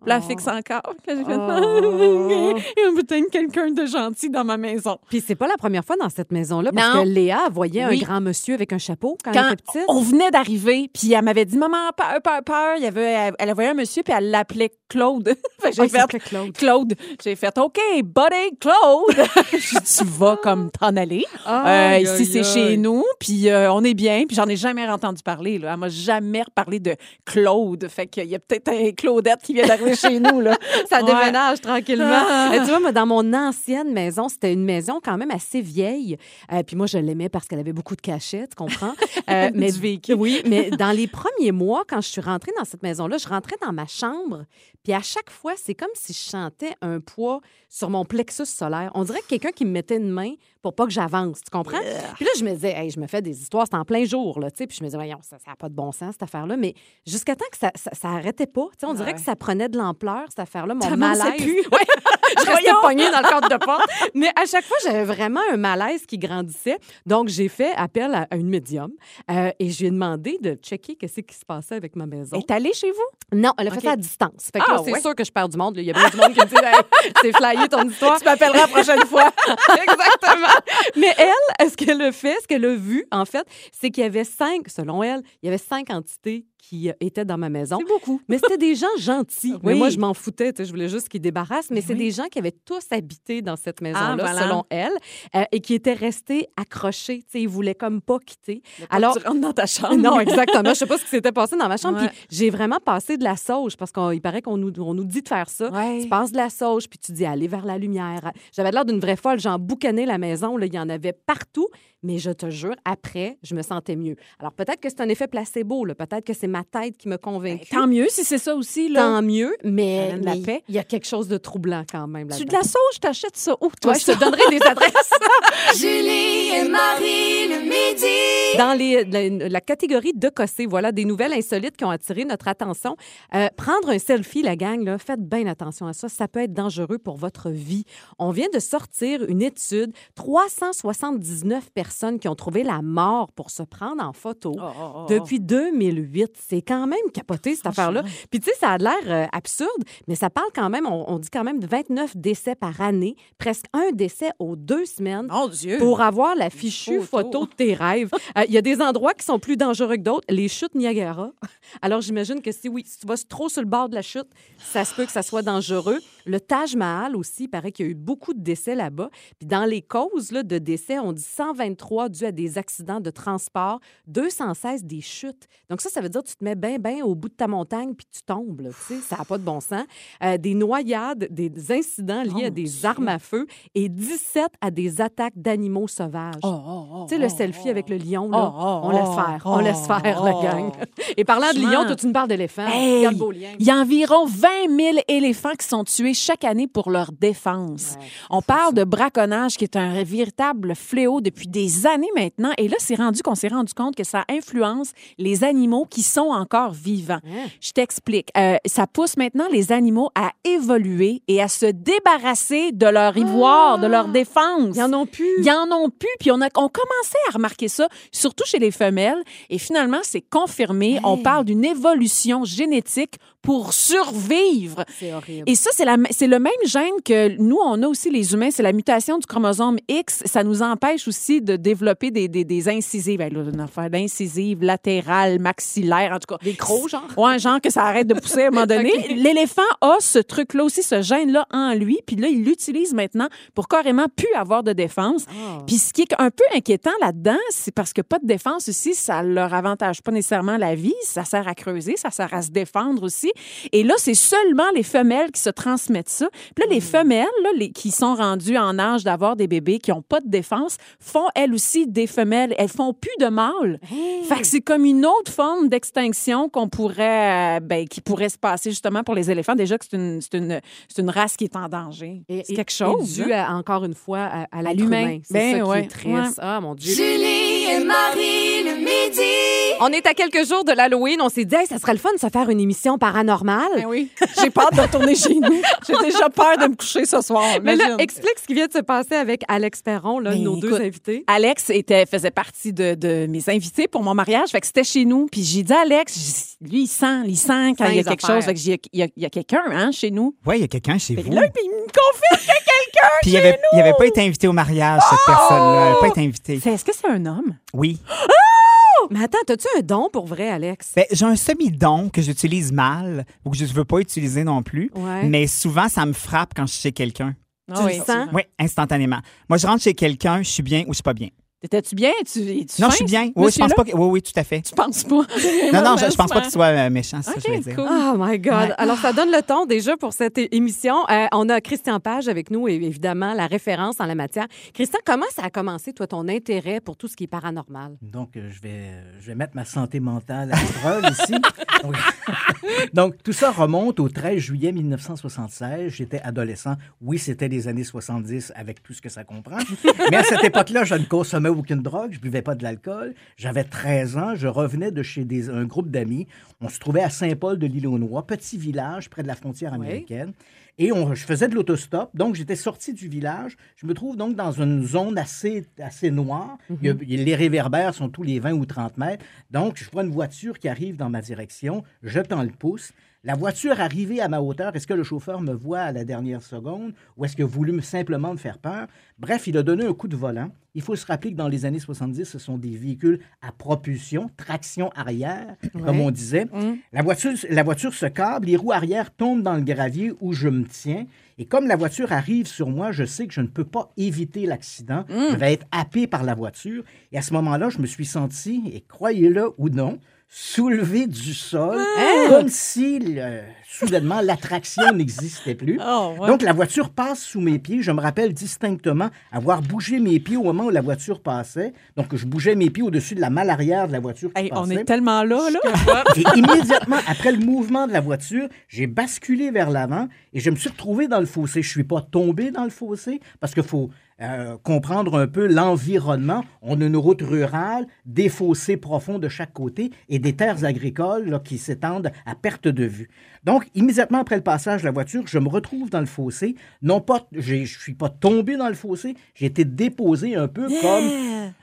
La Oh. fixe encore. Puis j'ai fait, Oh. il y a peut-être quelqu'un de gentil dans ma maison. Puis c'est pas la première fois dans cette maison-là, parce Non. que Léa voyait Oui. un grand monsieur avec un chapeau quand, quand elle était petite. on venait d'arriver, puis elle m'avait dit maman peur peur peur, il y avait elle, elle voyait un monsieur puis elle l'appelait Claude. Fait que Ah, j'ai il fait s'appelait Claude. Claude. J'ai fait OK, buddy Claude. J'ai dit, tu vas comme t'en aller. Euh, Aïe, ici aïe, c'est aïe. chez nous, puis euh, on est bien, puis j'en ai jamais entendu parler là. Elle m'a jamais reparlé de Claude. Fait qu'il y a peut-être un Claudette qui vient d'arriver chez nous là. Ça Ouais. déménage tranquillement. Ah. Tu vois, moi, dans mon ancienne maison, c'était une maison quand même assez vieille. Euh, puis moi, je l'aimais parce qu'elle avait beaucoup de cachets, tu comprends? Euh, mais Du vécu. Oui, mais dans les premiers mois, quand je suis rentrée dans cette maison-là, je rentrais dans ma chambre. Puis à chaque fois, c'est comme si je sentais un poids sur mon plexus solaire. On dirait que quelqu'un qui me mettait une main pour pas que j'avance, tu comprends? Puis là, je me disais, hey, je me fais des histoires, c'est en plein jour, là, tu sais. Puis je me disais, voyons, ça n'a pas de bon sens, cette affaire-là. Mais jusqu'à temps que ça, ça, ça arrêtait pas, tu sais, on dirait Ouais. que ça prenait de l'ampleur, cette affaire-là, mon malaise. plus. Ouais. je restais pognée dans le cadre de porte. Mais à chaque fois, j'avais vraiment un malaise qui grandissait. Donc, j'ai fait appel à, une médium euh, et je lui ai demandé de checker qu'est-ce qui se passait avec ma maison. Est allée chez vous? Non, elle a fait OK. ça à distance. Fait que Ah, là, c'est ouais. sûr que je perds du monde. là. Il y a bien du monde qui me dit Hey, c'est flyé ton histoire. Tu m'appelleras la prochaine fois. Exactement. Mais elle, ce qu'elle a fait, ce qu'elle a vu, en fait, c'est qu'il y avait cinq, selon elle, il y avait cinq entités qui euh, étaient dans ma maison. C'est beaucoup. Mais c'était des gens gentils. Mais Oui. moi, je m'en foutais. Je voulais juste qu'ils débarrassent. Mais c'est oui. des gens qui avaient tous habité dans cette maison-là, Ah, voilà. selon elle, euh, et qui étaient restés accrochés. Tu sais, Ils voulaient comme pas quitter. Alors, tu rentres dans ta chambre. non, exactement. Je sais pas ce qui s'était passé dans ma chambre. Ouais. Puis j'ai vraiment passé de la sauge parce qu'il paraît qu'on nous, on nous dit de faire ça. Ouais. Tu passes de la sauge, puis tu dis aller vers la lumière. J'avais l'air d'une vraie folle. J'en boucanais la maison. Là. Il y en avait partout. Mais je te jure, après, je me sentais mieux. Alors peut-être que c'est un effet placebo. Peut-être que c'est ma tête qui me convainc. Ben, Tant mieux si c'est ça aussi. Là. Tant mieux, mais la paix. il y a quelque chose de troublant quand même Tu de la sauge, t'achètes ça où, toi? Ouais, je te donnerai des adresses. Julie et Marie le midi. Dans les- la, la catégorie de cossé, voilà des nouvelles insolites qui ont attiré notre attention. Euh, prendre un selfie, la gang, là, faites bien attention à ça. Ça peut être dangereux pour votre vie. On vient de sortir une étude, 379 personnes qui ont trouvé la mort pour se prendre en photo Oh, depuis 2008. C'est quand même capoté, cette affaire-là. Puis, tu sais, ça a l'air euh, absurde, mais ça parle quand même, on, on dit quand même de 29 décès par année, presque un décès aux deux semaines Dieu. pour avoir la fichue Photo. photo de tes rêves. Euh, Il y a des endroits qui sont plus dangereux que d'autres. Les chutes Niagara. Alors, j'imagine que si, oui, si tu vas trop sur le bord de la chute, ça se peut que ça soit dangereux. Le Taj Mahal aussi, il paraît qu'il y a eu beaucoup de décès là-bas. Puis dans les causes là, de décès, on dit 123 dus à des accidents de transport, 216 des chutes. Donc ça, ça veut dire que tu te mets bien, bien au bout de ta montagne puis tu tombes. là, ça n'a pas de bon sens. Euh, des noyades, des incidents liés à des armes à feu et 17 à des attaques d'animaux sauvages. Oh, oh, oh, Tu sais, le selfie avec le lion, là, on laisse faire. on laisse faire, la gang. Et parlant de lion, toi, tu me parles d'éléphant. Hey. Il y a environ 20 000 éléphants qui sont tués chaque année pour leur défense. Ouais, On parle de braconnage qui est un véritable fléau depuis des années maintenant. Et là, c'est rendu qu'on s'est rendu compte que ça influence les animaux qui sont encore vivants. Hein? Je t'explique. Euh, ça pousse maintenant les animaux à évoluer et à se débarrasser de leur ivoire, de leur défense. Ils en ont plus. Ils en ont plus, puis on a on commençait à remarquer ça, surtout chez les femelles, et finalement c'est confirmé. On parle d'une évolution génétique pour survivre. C'est horrible. Et ça, c'est le même gène que nous, on a aussi les humains. C'est la mutation du chromosome X. Ça nous empêche aussi de développer des, des, des incisives. Ben, là, une affaire d'incisives latérales, maxillaires, en tout cas. Des crocs, genre? Ouais, genre que ça arrête de pousser à un moment donné. L'éléphant a ce truc-là aussi, ce gène-là en lui. Puis là, il l'utilise maintenant pour carrément plus avoir de défense. Ah. Puis ce qui est un peu inquiétant là-dedans, c'est parce que pas de défense aussi, ça leur avantage pas nécessairement la vie. Ça sert à creuser, ça sert à se défendre aussi. Et là, c'est seulement les femelles qui se transmettent ça. Puis là, les femelles là, les, qui sont rendues en âge d'avoir des bébés qui ont pas de défense font elles aussi des femelles. Elles font plus de mâles. Fait que c'est comme une autre forme d'extinction qu'on pourrait, euh, ben, qui pourrait se passer justement pour les éléphants. Déjà que c'est une, c'est une, c'est une race qui est en danger. Et- C'est quelque chose. Et dû hein? à- encore une fois à, à l'humain. humain. C'est Ben ça qui ouais, est triste. Ah, mon Dieu. Julie et Marie le midi. On est à quelques jours de l'Halloween. On s'est dit, hey, ça serait le fun de se faire une émission paranormale. Ben oui. J'ai peur de retourner chez nous. J'ai déjà peur de me coucher ce soir. Mais là, explique ce qui vient de se passer avec Alex Perron, là, Ben, nos deux écoute, invités. Alex était, faisait partie de, de mes invités pour mon mariage. Fait que c'était chez nous. Puis j'ai dit à Alex, lui, il sent, il sent quand il y a quelque affaires. chose. Fait que j'ai- il y a, quelqu'un hein, chez nous. Oui, il y a quelqu'un chez Fait vous. là, puis il me confirme quelqu'un Puis il chez avait, il avait pas été invité au mariage, cette personne-là. Elle pas été invitée. C'est- Est-ce que c'est un homme? Oui. Mais attends, as-tu un don pour vrai, Alex? Ben, j'ai un semi-don que j'utilise mal ou que je ne veux pas utiliser non plus. Ouais. Mais souvent, ça me frappe quand je suis chez quelqu'un. Ah le sens? Oui, instantanément. Moi, je rentre chez quelqu'un, je suis bien ou je suis pas bien. T'étais-tu bien? Tu, non, je suis bien. Oui, je pense pas que... Oui, oui, tout à fait. Tu penses pas? Non, non, je, je pense pas qu'il soit euh, méchant, c'est ça que je veux dire. Oh my God. Alors, ça donne le ton déjà pour cette émission. Euh, on a Christian Page avec nous, et évidemment, la référence en la matière. Christian, comment ça a commencé, toi, ton intérêt pour tout ce qui est paranormal? Donc, euh, je vais, je vais mettre ma santé mentale à l'épreuve ici. Donc, donc, tout ça remonte au 13 juillet 1976. J'étais adolescent. Oui, c'était les années 70 avec tout ce que ça comprend. Mais à cette époque-là, je ne consommais aucune drogue. Je buvais pas de l'alcool. J'avais 13 ans. Je revenais de chez des, un groupe d'amis. On se trouvait à Saint-Paul de l'Île-aux-Noix, petit village près de la frontière Oui. américaine. Et on, je faisais de l'autostop, donc j'étais sorti du village. Je me trouve donc dans une zone assez, assez noire. A- il y a- les réverbères sont tous les 20 ou 30 mètres. Donc, je vois une voiture qui arrive dans ma direction. Je tends le pouce. La voiture arrivée à ma hauteur, est-ce que le chauffeur me voit à la dernière seconde ou est-ce qu'il a voulu me- simplement me faire peur? Bref, il a donné un coup de volant. Il faut se rappeler que dans les années 70, ce sont des véhicules à propulsion, traction arrière, comme on disait. La, voiture, la voiture se câble, les roues arrière tombent dans le gravier où je me tiens. Et comme la voiture arrive sur moi, je sais que je ne peux pas éviter l'accident. Je vais être happé par la voiture. Et à ce moment-là, je me suis senti, et croyez-le ou non, soulevé du sol, comme si le- soudainement l'attraction n'existait plus. Oh, ouais. Donc la voiture passe sous mes pieds. Je me rappelle distinctement avoir bougé mes pieds au moment où la voiture passait. Donc je bougeais mes pieds au-dessus de la malle arrière de la voiture qui Hey, on est tellement là, là. Et immédiatement après le mouvement de la voiture, j'ai basculé vers l'avant et je me suis retrouvé dans le fossé. Je suis pas tombé dans le fossé parce qu'il faut euh, comprendre un peu l'environnement. On a une route rurale, des fossés profonds de chaque côté et des terres agricoles qui s'étendent à perte de vue. Donc, immédiatement après le passage de la voiture, je me retrouve dans le fossé. Non pas, je suis pas tombé dans le fossé, j'ai été déposé un peu comme,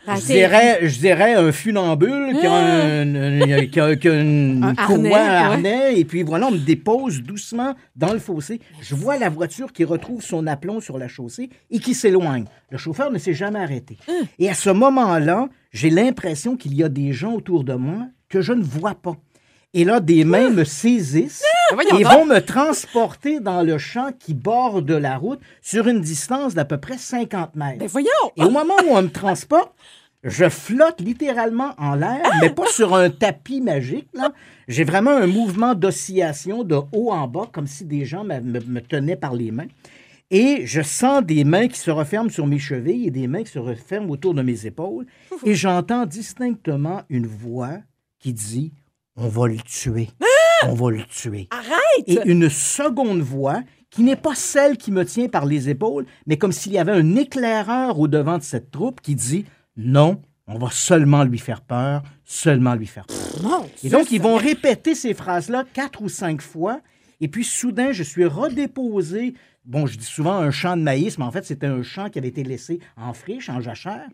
Ah, je dirais, je dirais un funambule qui a, un, un- qui a- qui a une Un courroie, harnais, un ouais. harnais, et puis voilà, on me dépose doucement dans le fossé. Je vois la voiture qui retrouve son aplomb sur la chaussée et qui s'éloigne. Le chauffeur ne s'est jamais arrêté. Et à ce moment-là, j'ai l'impression qu'il y a des gens autour de moi que je ne vois pas. Et là, des mains me saisissent voyons et donc. vont me transporter dans le champ qui borde la route sur une distance d'à peu près 50 mètres. Ben voyons! Et au moment où on me transporte, je flotte littéralement en l'air, mais pas sur un tapis magique. là. J'ai vraiment un mouvement d'oscillation de haut en bas, comme si des gens me, me- me tenaient par les mains. Et je sens des mains qui se referment sur mes chevilles et des mains qui se referment autour de mes épaules. Et j'entends distinctement une voix qui dit On va le tuer. On va le tuer. Arrête! Et une seconde voix qui n'est pas celle qui me tient par les épaules, mais comme s'il y avait un éclaireur au devant de cette troupe qui dit non, on va seulement lui faire peur, seulement lui faire peur. Et donc, ils vont répéter ces phrases-là quatre ou cinq fois. Et puis, soudain, je suis redéposé. Bon, je dis souvent un champ de maïs, mais en fait, c'était un champ qui avait été laissé en friche, en jachère.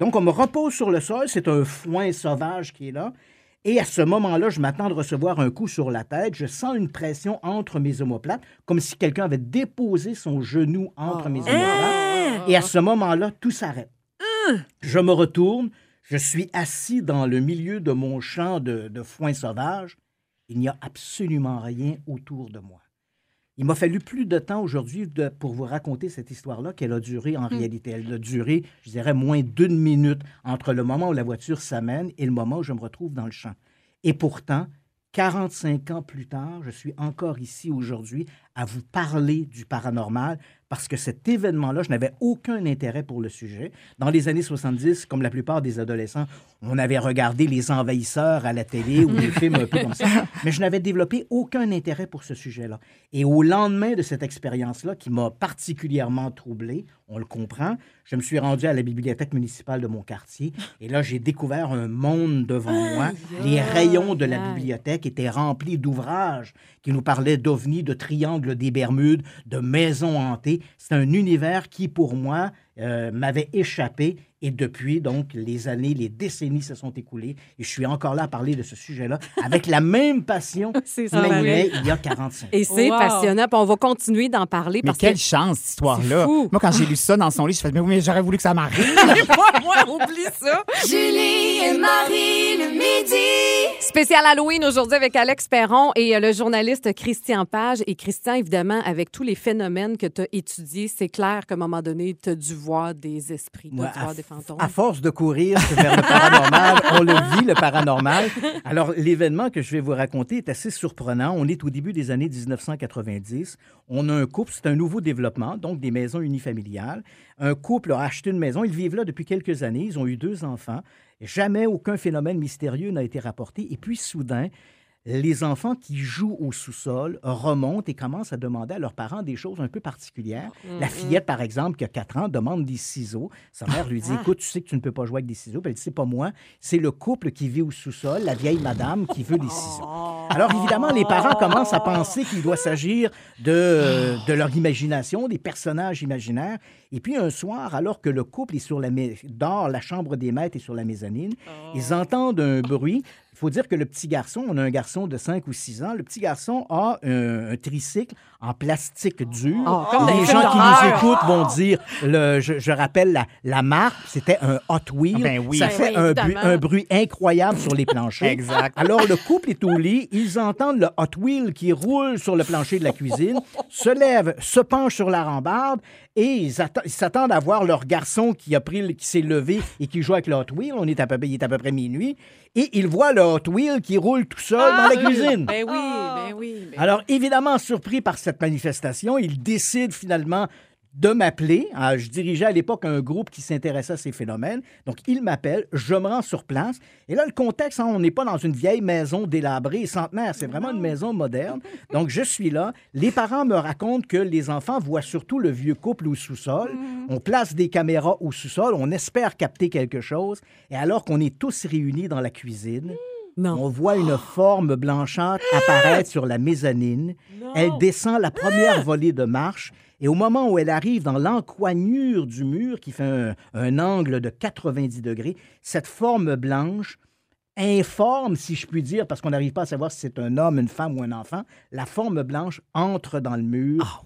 Donc, on me repose sur le sol. C'est un foin sauvage qui est là. Et à ce moment-là, je m'attends de recevoir un coup sur la tête. Je sens une pression entre mes omoplates, comme si quelqu'un avait déposé son genou entre mes omoplates. Et à ce moment-là, tout s'arrête. Je me retourne. Je suis assis dans le milieu de mon champ de, de foin sauvage. Il n'y a absolument rien autour de moi. Il m'a fallu plus de temps aujourd'hui de- pour vous raconter cette histoire-là qu'elle a duré en réalité. Elle a duré, je dirais, moins d'une minute entre le moment où la voiture s'amène et le moment où je me retrouve dans le champ. Et pourtant, 45 ans plus tard, je suis encore ici aujourd'hui à vous parler du paranormal parce que cet événement-là, je n'avais aucun intérêt pour le sujet. Dans les années 70, comme la plupart des adolescents, on avait regardé Les Envahisseurs à la télé ou des films un peu comme ça, mais je n'avais développé aucun intérêt pour ce sujet-là. Et au lendemain de cette expérience-là, qui m'a particulièrement troublé, on le comprend, je me suis rendu à la bibliothèque municipale de mon quartier et là, j'ai découvert un monde devant moi. Les rayons de la bibliothèque étaient remplis d'ouvrages qui nous parlaient d'ovnis, de triangles des Bermudes, de maisons hantées. C'est un univers qui, pour moi, euh, m'avait échappé. Et depuis, donc, les années, les décennies se sont écoulées. Et je suis encore là à parler de ce sujet-là avec la même passion C'est qui ça. m'animait il y a 45 ans. Et c'est Wow. passionnant. Puis on va continuer d'en parler Mais parce quelle que chance, cette histoire-là. Moi, quand j'ai lu ça dans son lit, je fais, mais oui, mais j'aurais voulu que ça m'arrive. moi, moi, oublie ça! Julie et Marie le midi. Spécial Halloween aujourd'hui avec Alex Perron et euh, le journaliste Christian Page. Et Christian, évidemment, avec tous les phénomènes que tu as étudiés, c'est clair qu'à un moment donné, tu as dû voir des esprits, tu Moi, as dû voir des fantômes. À force de courir vers le paranormal, on le vit, le paranormal. Alors, l'événement que je vais vous raconter est assez surprenant. On est au début des années 1990. On a un couple, c'est un nouveau développement, donc des maisons unifamiliales. Un couple a acheté une maison. Ils vivent là depuis quelques années. Ils ont eu deux enfants. Jamais aucun phénomène mystérieux n'a été rapporté. Et puis, soudain, les enfants qui jouent au sous-sol remontent et commencent à demander à leurs parents des choses un peu particulières. La fillette, par exemple, qui a 4 ans, demande des ciseaux. Sa mère lui dit Écoute, tu sais que tu ne peux pas jouer avec des ciseaux. Puis elle dit C'est pas moi, c'est le couple qui vit au sous-sol, la vieille madame qui veut des ciseaux. Alors, évidemment, les parents commencent à penser qu'il doit s'agir de, de leur imagination, des personnages imaginaires. Et puis, un soir, alors que le couple est sur la dort, la chambre des maîtres est sur la mezzanine, ils entendent un bruit. Il faut dire que le petit garçon, on a un garçon de 5 ou 6 ans, le petit garçon a un, un tricycle en plastique dur. Oh, comme dans les gens qui nous écoutent vont dire, le, je, je rappelle la, la marque, c'était un Hot Wheel. Ah ben oui. Ça Ben fait oui, un, évidemment. bu- un bruit incroyable sur les planchers. Exact. Alors, le couple est au lit, ils entendent le Hot Wheel qui roule sur le plancher de la cuisine, se lève, se penche sur la rambarde et ils s'attendent à voir leur garçon qui a pris, le- qui s'est levé et qui joue avec le Hot Wheel. On est à peu, il est à peu près minuit. Et ils voient le Hot Wheel qui roule tout seul dans la cuisine. Ben oui, ben oui. ben- Alors, évidemment, surpris par cette manifestation, il décide finalement de m'appeler. Ah, Je dirigeais à l'époque un groupe qui s'intéressait à ces phénomènes. Donc, il m'appelle, je me rends sur place. Et là, le contexte, hein, on n'est pas dans une vieille maison délabrée et centenaire. C'est vraiment une maison moderne. Donc, je suis là. Les parents me racontent que les enfants voient surtout le vieux couple au sous-sol. On place des caméras au sous-sol. On espère capter quelque chose. Et alors qu'on est tous réunis dans la cuisine, Non. on voit une forme blanchâtre apparaître sur la mezzanine. Elle descend la première volée de marche. Et au moment où elle arrive dans l'encoignure du mur, qui fait un, angle de 90 degrés, cette forme blanche informe, si je puis dire, parce qu'on n'arrive pas à savoir si c'est un homme, une femme ou un enfant, la forme blanche entre dans le mur.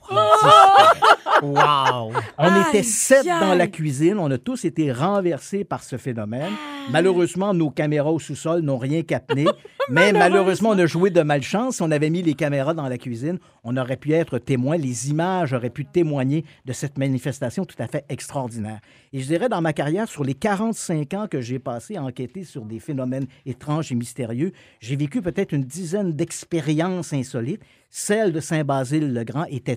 Wow! On Aïe, était sept dans la cuisine. On a tous été renversés par ce phénomène. Malheureusement, nos caméras au sous-sol n'ont rien capté. mais malheureusement, on a joué de malchance. Si on avait mis les caméras dans la cuisine, on aurait pu être témoin. Les images auraient pu témoigner de cette manifestation tout à fait extraordinaire. Et je dirais, dans ma carrière, sur les 45 ans que j'ai passé à enquêter sur des phénomènes étranges et mystérieux, j'ai vécu peut-être une dizaine d'expériences insolites. Celle de Saint-Basile-le-Grand était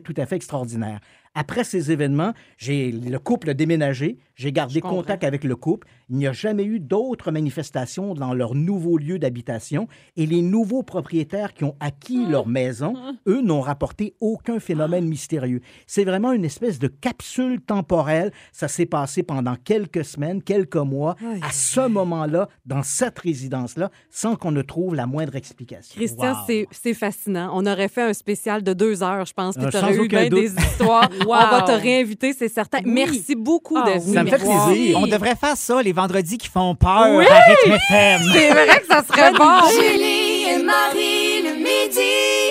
tout à fait extraordinaire. Après ces événements, j'ai le couple a déménagé, j'ai gardé contact avec le couple. Il n'y a jamais eu d'autres manifestations dans leur nouveau lieu d'habitation et les nouveaux propriétaires qui ont acquis leur maison, eux, n'ont rapporté aucun phénomène mystérieux. C'est vraiment une espèce de capsule temporelle. Ça s'est passé pendant quelques semaines, quelques mois, à ce moment-là, dans cette résidence-là, sans qu'on ne trouve la moindre explication. Christian, Wow. c'est- fascinant. On aurait fait un spécial de deux heures, je pense, puis tu aurais eu aucun bien doute. des histoires. On va te réinviter, c'est certain. Oui. Merci beaucoup Ah Ça me fait plaisir. On devrait faire ça les vendredis qui font peur Oui! à Rythme FM. C'est vrai que ça serait bon. Julie et Marie midi.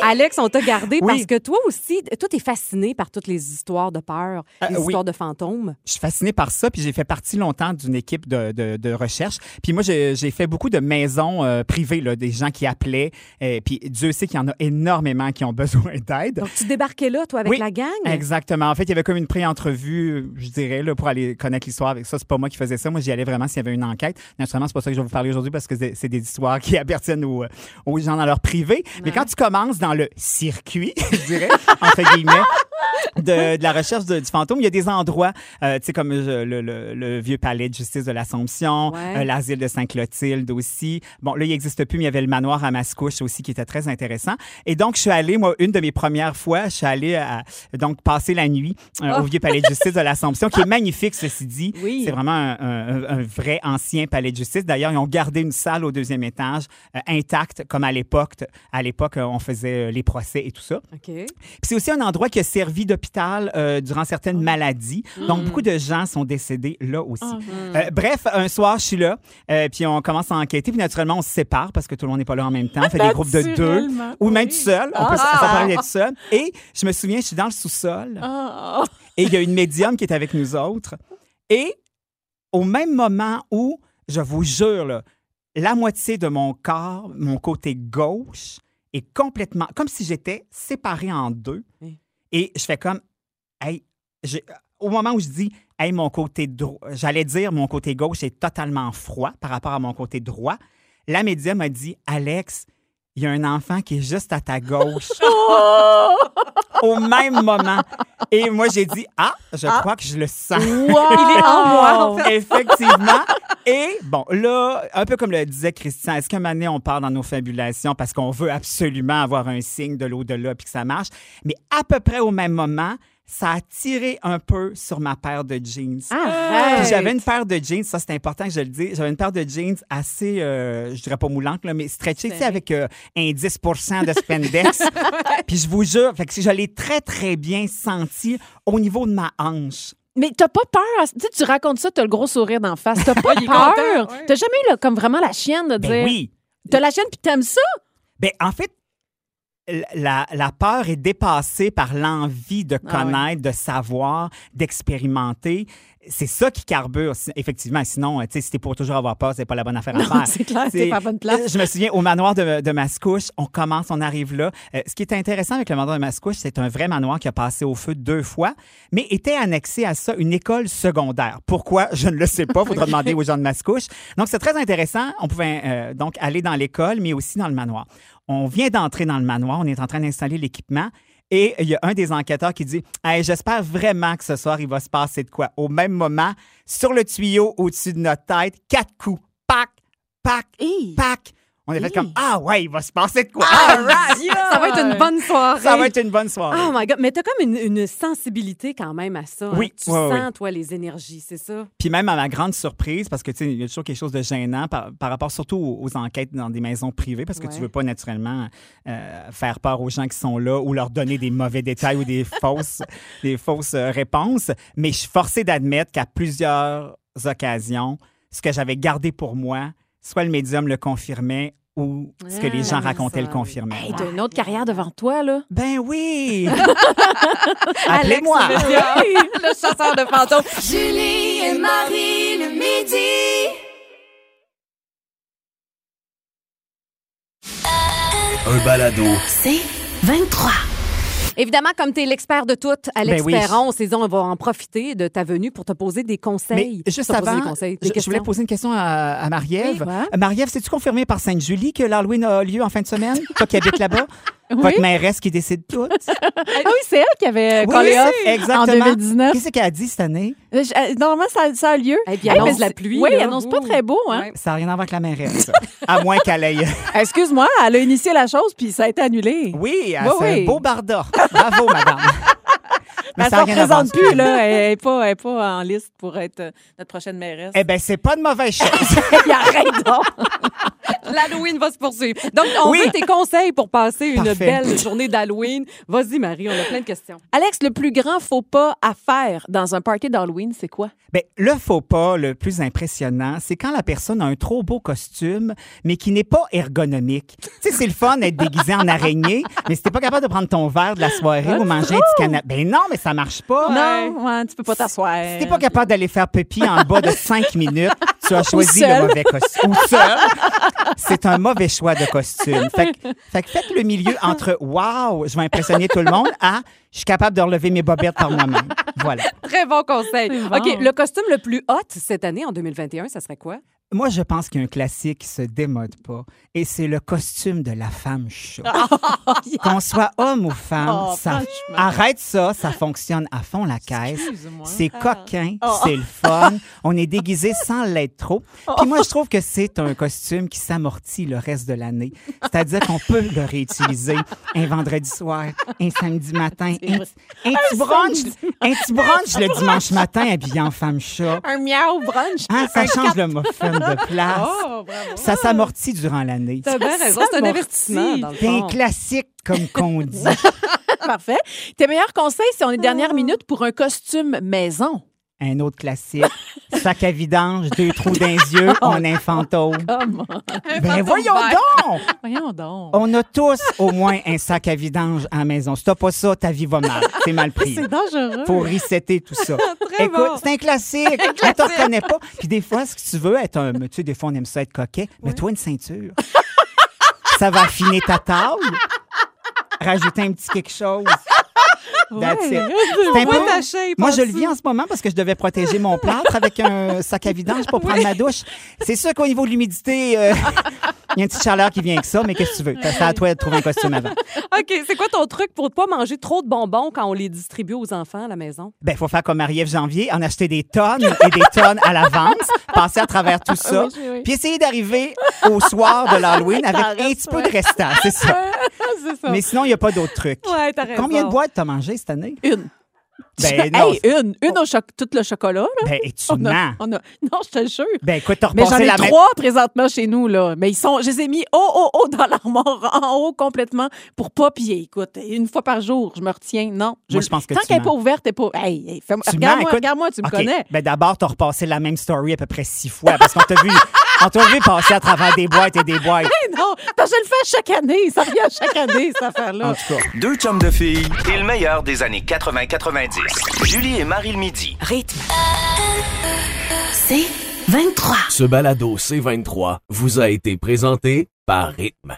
Alex, on t'a gardé Oui. parce que toi aussi, toi, t'es fasciné par toutes les histoires de peur, les Euh, oui. histoires de fantômes. Je suis fasciné par ça, puis j'ai fait partie longtemps d'une équipe de, de- de recherche. Puis moi, j'ai fait beaucoup de maisons euh, privées, là, des gens qui appelaient. euh, puis Dieu sait qu'il y en a énormément qui ont besoin d'aide. Donc, tu débarquais là, toi, avec Oui, la gang? Exactement. En fait, il y avait comme une pré-entrevue, je dirais, là, pour aller connaître l'histoire avec ça. C'est pas moi qui faisais ça. Moi, j'y allais vraiment s'il y avait une enquête. Naturellement, c'est pas ça que je vais vous parler aujourd'hui parce que c'est c'est des histoires qui appartiennent aux, aux gens dans leur privé. Mais quand tu commences dans le circuit, je dirais, entre guillemets, de, de la recherche de- du fantôme, il y a des endroits, euh, tu sais, comme euh, le, le- le vieux palais de justice de l'Assomption, Ouais. euh, l'asile de Saint-Clotilde aussi. Bon, là, il n'existe plus, mais il y avait le manoir à Mascouche aussi qui était très intéressant. Et donc, je suis allée, moi, une de mes premières fois, je suis allée à, donc passer la nuit euh, au vieux palais de justice de l'Assomption, qui est magnifique, ceci dit. Oui. C'est vraiment un, un- un vrai ancien palais de justice. D'ailleurs, ils ont gardé une salle au deuxième étage intacte, comme à l'époque. À l'époque, euh, on faisait euh, les procès et tout ça. Puis c'est aussi un endroit qui a servi d'hôpital euh, durant certaines maladies. Donc, beaucoup de gens sont décédés là aussi. Euh, bref, un soir, je suis là, euh, puis on commence à enquêter, puis naturellement, on se sépare parce que tout le monde n'est pas là en même temps. On fait des groupes de deux, ou même oui. tout seul. On peut, arriver d'être seul. Et je me souviens, je suis dans le sous-sol, Ah. et il y a une médium qui est avec nous autres. Et au même moment où, je vous jure, là, la moitié de mon corps, mon côté gauche, est complètement, comme si j'étais séparé en deux. Et je fais comme, hey, au moment où je dis, hey, mon côté droit, j'allais dire mon côté gauche est totalement froid par rapport à mon côté droit. La médium a dit, Alex, il y a un enfant qui est juste à ta gauche. au même moment. Et moi, j'ai dit, ah, je crois que je le sens. Il est en moi. en fait. Effectivement. Et bon, là, un peu comme le disait Christian, est-ce qu'un moment donné, on part dans nos fabulations parce qu'on veut absolument avoir un signe de l'au-delà puis que ça marche? Mais à peu près au même moment, ça a tiré un peu sur ma paire de jeans. Arrête! Puis J'avais une paire de jeans, ça c'est important que je le dise. J'avais une paire de jeans assez, euh, je dirais pas moulante, là, mais stretchée, tu sais, avec euh, un 10% de spandex. Puis je vous jure, fait que je l'ai très, très bien senti au niveau de ma hanche. Mais t'as pas peur? Tu sais, tu racontes ça, t'as le gros sourire d'en face. T'as pas peur? T'as jamais eu là, comme vraiment la chienne de Ben dire. oui. T'as la chienne puis t'aimes ça? Ben, en fait, la, la peur est dépassée par l'envie de Ah connaître, de savoir, d'expérimenter. C'est ça qui carbure, effectivement. Sinon, euh, tu sais, si t'es pour toujours avoir peur, c'est pas la bonne affaire à Non, faire. c'est clair, C'est- pas à bonne place. Je me souviens, au manoir de, de Mascouche, on commence, on arrive là. Euh, ce qui est intéressant avec le manoir de Mascouche, c'est un vrai manoir qui a passé au feu deux fois, mais était annexé à ça une école secondaire. Pourquoi? Je ne le sais pas. Faudra demander aux gens de Mascouche. Donc, c'est très intéressant. On pouvait euh, donc aller dans l'école, mais aussi dans le manoir. On vient d'entrer dans le manoir. On est en train d'installer l'équipement. Et il y a un des enquêteurs qui dit Hey, J'espère vraiment que ce soir, il va se passer de quoi. Au même moment, sur le tuyau au-dessus de notre tête, quatre coups. Pac, pac, pac. On a fait comme Ah ouais, il va se passer de quoi? Ça va être une bonne soirée. Ça va être une bonne soirée. Oh my God. Mais t'as comme une, une sensibilité quand même à ça. hein. Oui, Tu ouais, sens, ouais. toi, les énergies, c'est ça? Puis même à ma grande surprise, parce que tu sais, il y a toujours quelque chose de gênant par, par rapport surtout aux, aux enquêtes dans des maisons privées, parce que Ouais. tu veux pas naturellement euh, faire peur aux gens qui sont là ou leur donner des mauvais détails ou des fausses, des fausses euh, réponses. Mais je suis forcé d'admettre qu'à plusieurs occasions, ce que j'avais gardé pour moi, soit le médium le confirmait ou ce que les gens Ah, racontaient le confirmait. Hey, t'as une autre carrière devant toi, là. Ben oui! Appelez-moi! le chasseur de fantômes. Julie et Marie le midi. Un balado. C'est 23. Évidemment, comme tu es l'expert de tout, Alex Ben oui. Perron, on va en profiter de ta venue pour te poser des conseils. Mais juste avant, des conseils, des je, je voulais poser une question à, à Marie-Ève. Oui, quoi? Marie-Ève, c'est-tu confirmé par Sainte-Julie que l'Halloween a lieu en fin de semaine? Toi qui habites là-bas? Oui. Votre mairesse qui décide tout? Ah oui, c'est elle qui avait Oui, collé off exactement. en 2019. Qu'est-ce qu'elle a dit cette année? Euh, je- euh, Normalement, ça, ça a lieu. Et puis, Hey, annonce mais la pluie, Oui, là. annonce pas très beau, hein? Ouais. Ça n'a rien à voir avec la mairesse. à moins qu'elle aille. Excuse-moi, elle a initié la chose, puis ça a été annulé. Oui, elle c'est oui. un beau barda. Bravo, madame. Mais elle ça a s'en rien à voir. présente plus, là. Elle n'est pas, elle est pas en liste pour être euh, notre prochaine mairesse. Eh bien, c'est pas de mauvaise chose. Il arrête donc. L'Halloween va se poursuivre. Donc, on Oui. veut tes conseils pour passer une Parfait. belle journée d'Halloween. Vas-y, Marie, on a plein de questions. Alex, le plus grand faux pas à faire dans un party d'Halloween, c'est quoi? Ben, le faux pas le plus impressionnant, c'est quand la personne a un trop beau costume, mais qui n'est pas ergonomique. Tu sais, c'est le fun d'être déguisé en araignée, mais si t'es pas capable de prendre ton verre de la soirée ou manger un petit canapé, ben non, mais ça marche pas. Non, ouais, tu peux pas t'asseoir. Si t'es pas capable d'aller faire pipi en bas de cinq minutes, tu as choisi le mauvais costume. Ou seul. C'est un mauvais choix de costume. Fait que, fait que faites le milieu entre wow, je vais impressionner tout le monde à je suis capable de relever mes bobettes par moi-même. Voilà. Très bon conseil. Bon. OK, le costume le plus hot cette année, en 2021, ça serait quoi? Moi, je pense qu'il y a un classique qui se démode pas, et c'est le costume de la femme chat. Qu'on soit homme ou femme, Oh, ça, franchement. arrête ça, ça fonctionne à fond la caisse. Excuse-moi. C'est coquin, Oh. c'est le fun. On est déguisé sans l'être trop. Puis moi, je trouve que c'est un costume qui s'amortit le reste de l'année. C'est-à-dire qu'on peut le réutiliser un vendredi soir, un samedi matin, un, vrai. un petit brunch, un petit brunch le dimanche matin habillé en femme chat. Un miaou brunch. Hein, ça change le muffin de place. Oh, bravo. Ça s'amortit durant l'année. T'as bien raison, c'est un avertissement. Dans le C'est un classique, comme qu'on dit. Parfait. Tes meilleurs conseils, c'est on est dernière minute pour un costume maison. Un autre classique. Sac à vidange, deux trous dans les yeux, on est un fantôme. Comment? Ben voyons donc! Voyons donc. On a tous au moins un sac à vidange à la maison. Si t'as pas ça, ta vie va mal. C'est mal pris. C'est dangereux. Faut resetter tout ça. Écoute, bon. c'est un classique. On te reconnaît pas. Puis des fois, ce que tu veux être un... Tu sais, des fois, on aime ça être coquet. Mets-toi une ceinture. ça va affiner ta table. Rajouter un petit quelque chose. That's it. C'est un peu- ta shape Moi, je le vis en ce moment parce que je devais protéger mon plâtre avec un sac à vidange pour prendre ma douche. C'est sûr qu'au niveau de l'humidité, euh, il y a une petite chaleur qui vient avec ça, mais qu'est-ce que tu veux? C'est à toi de trouver un costume avant. OK, c'est quoi ton truc pour ne pas manger trop de bonbons quand on les distribue aux enfants à la maison? Ben, il faut faire comme Marie-Ève Janvier, en acheter des tonnes et des tonnes à l'avance, passer à travers tout ça, Oui, oui, oui. puis essayer d'arriver au soir de l'Halloween avec un petit peu de restant, c'est ça. Mais sinon, il n'y a pas d'autres trucs. Ouais, t'as raison. Combien de boîtes t'as mangé? Cette année? Une. Ben, non. Hey, une. Une au choc tout le chocolat, là. Ben, et tu On a- on a- Non, je te le jure. Ben, écoute, t'as Mais j'en ai la même... trois présentement chez nous, là. Mais ils sont, je les ai mis haut, haut, haut dans l'armoire, en haut complètement, pour pas piller. Écoute, une fois par jour, je me retiens. Non. Moi, je pense que Tant qu'elle n'est pas ouverte, t'es pas. Hey, regarde-moi, regarde-moi, tu me connais. Ben d'abord, t'as repassé la même story à peu près six fois parce qu'on t'a vu, on t'a vu passer à travers des boîtes et des boîtes. Hey, non, parce que je le fais chaque année. Ça revient à chaque année, cette En affaire-là. tout cas, Deux chums de filles et le meilleur des années 80-90. Julie et Marie le midi. Rythme. C'est 23. Ce balado C23 vous a été présenté par Rythme.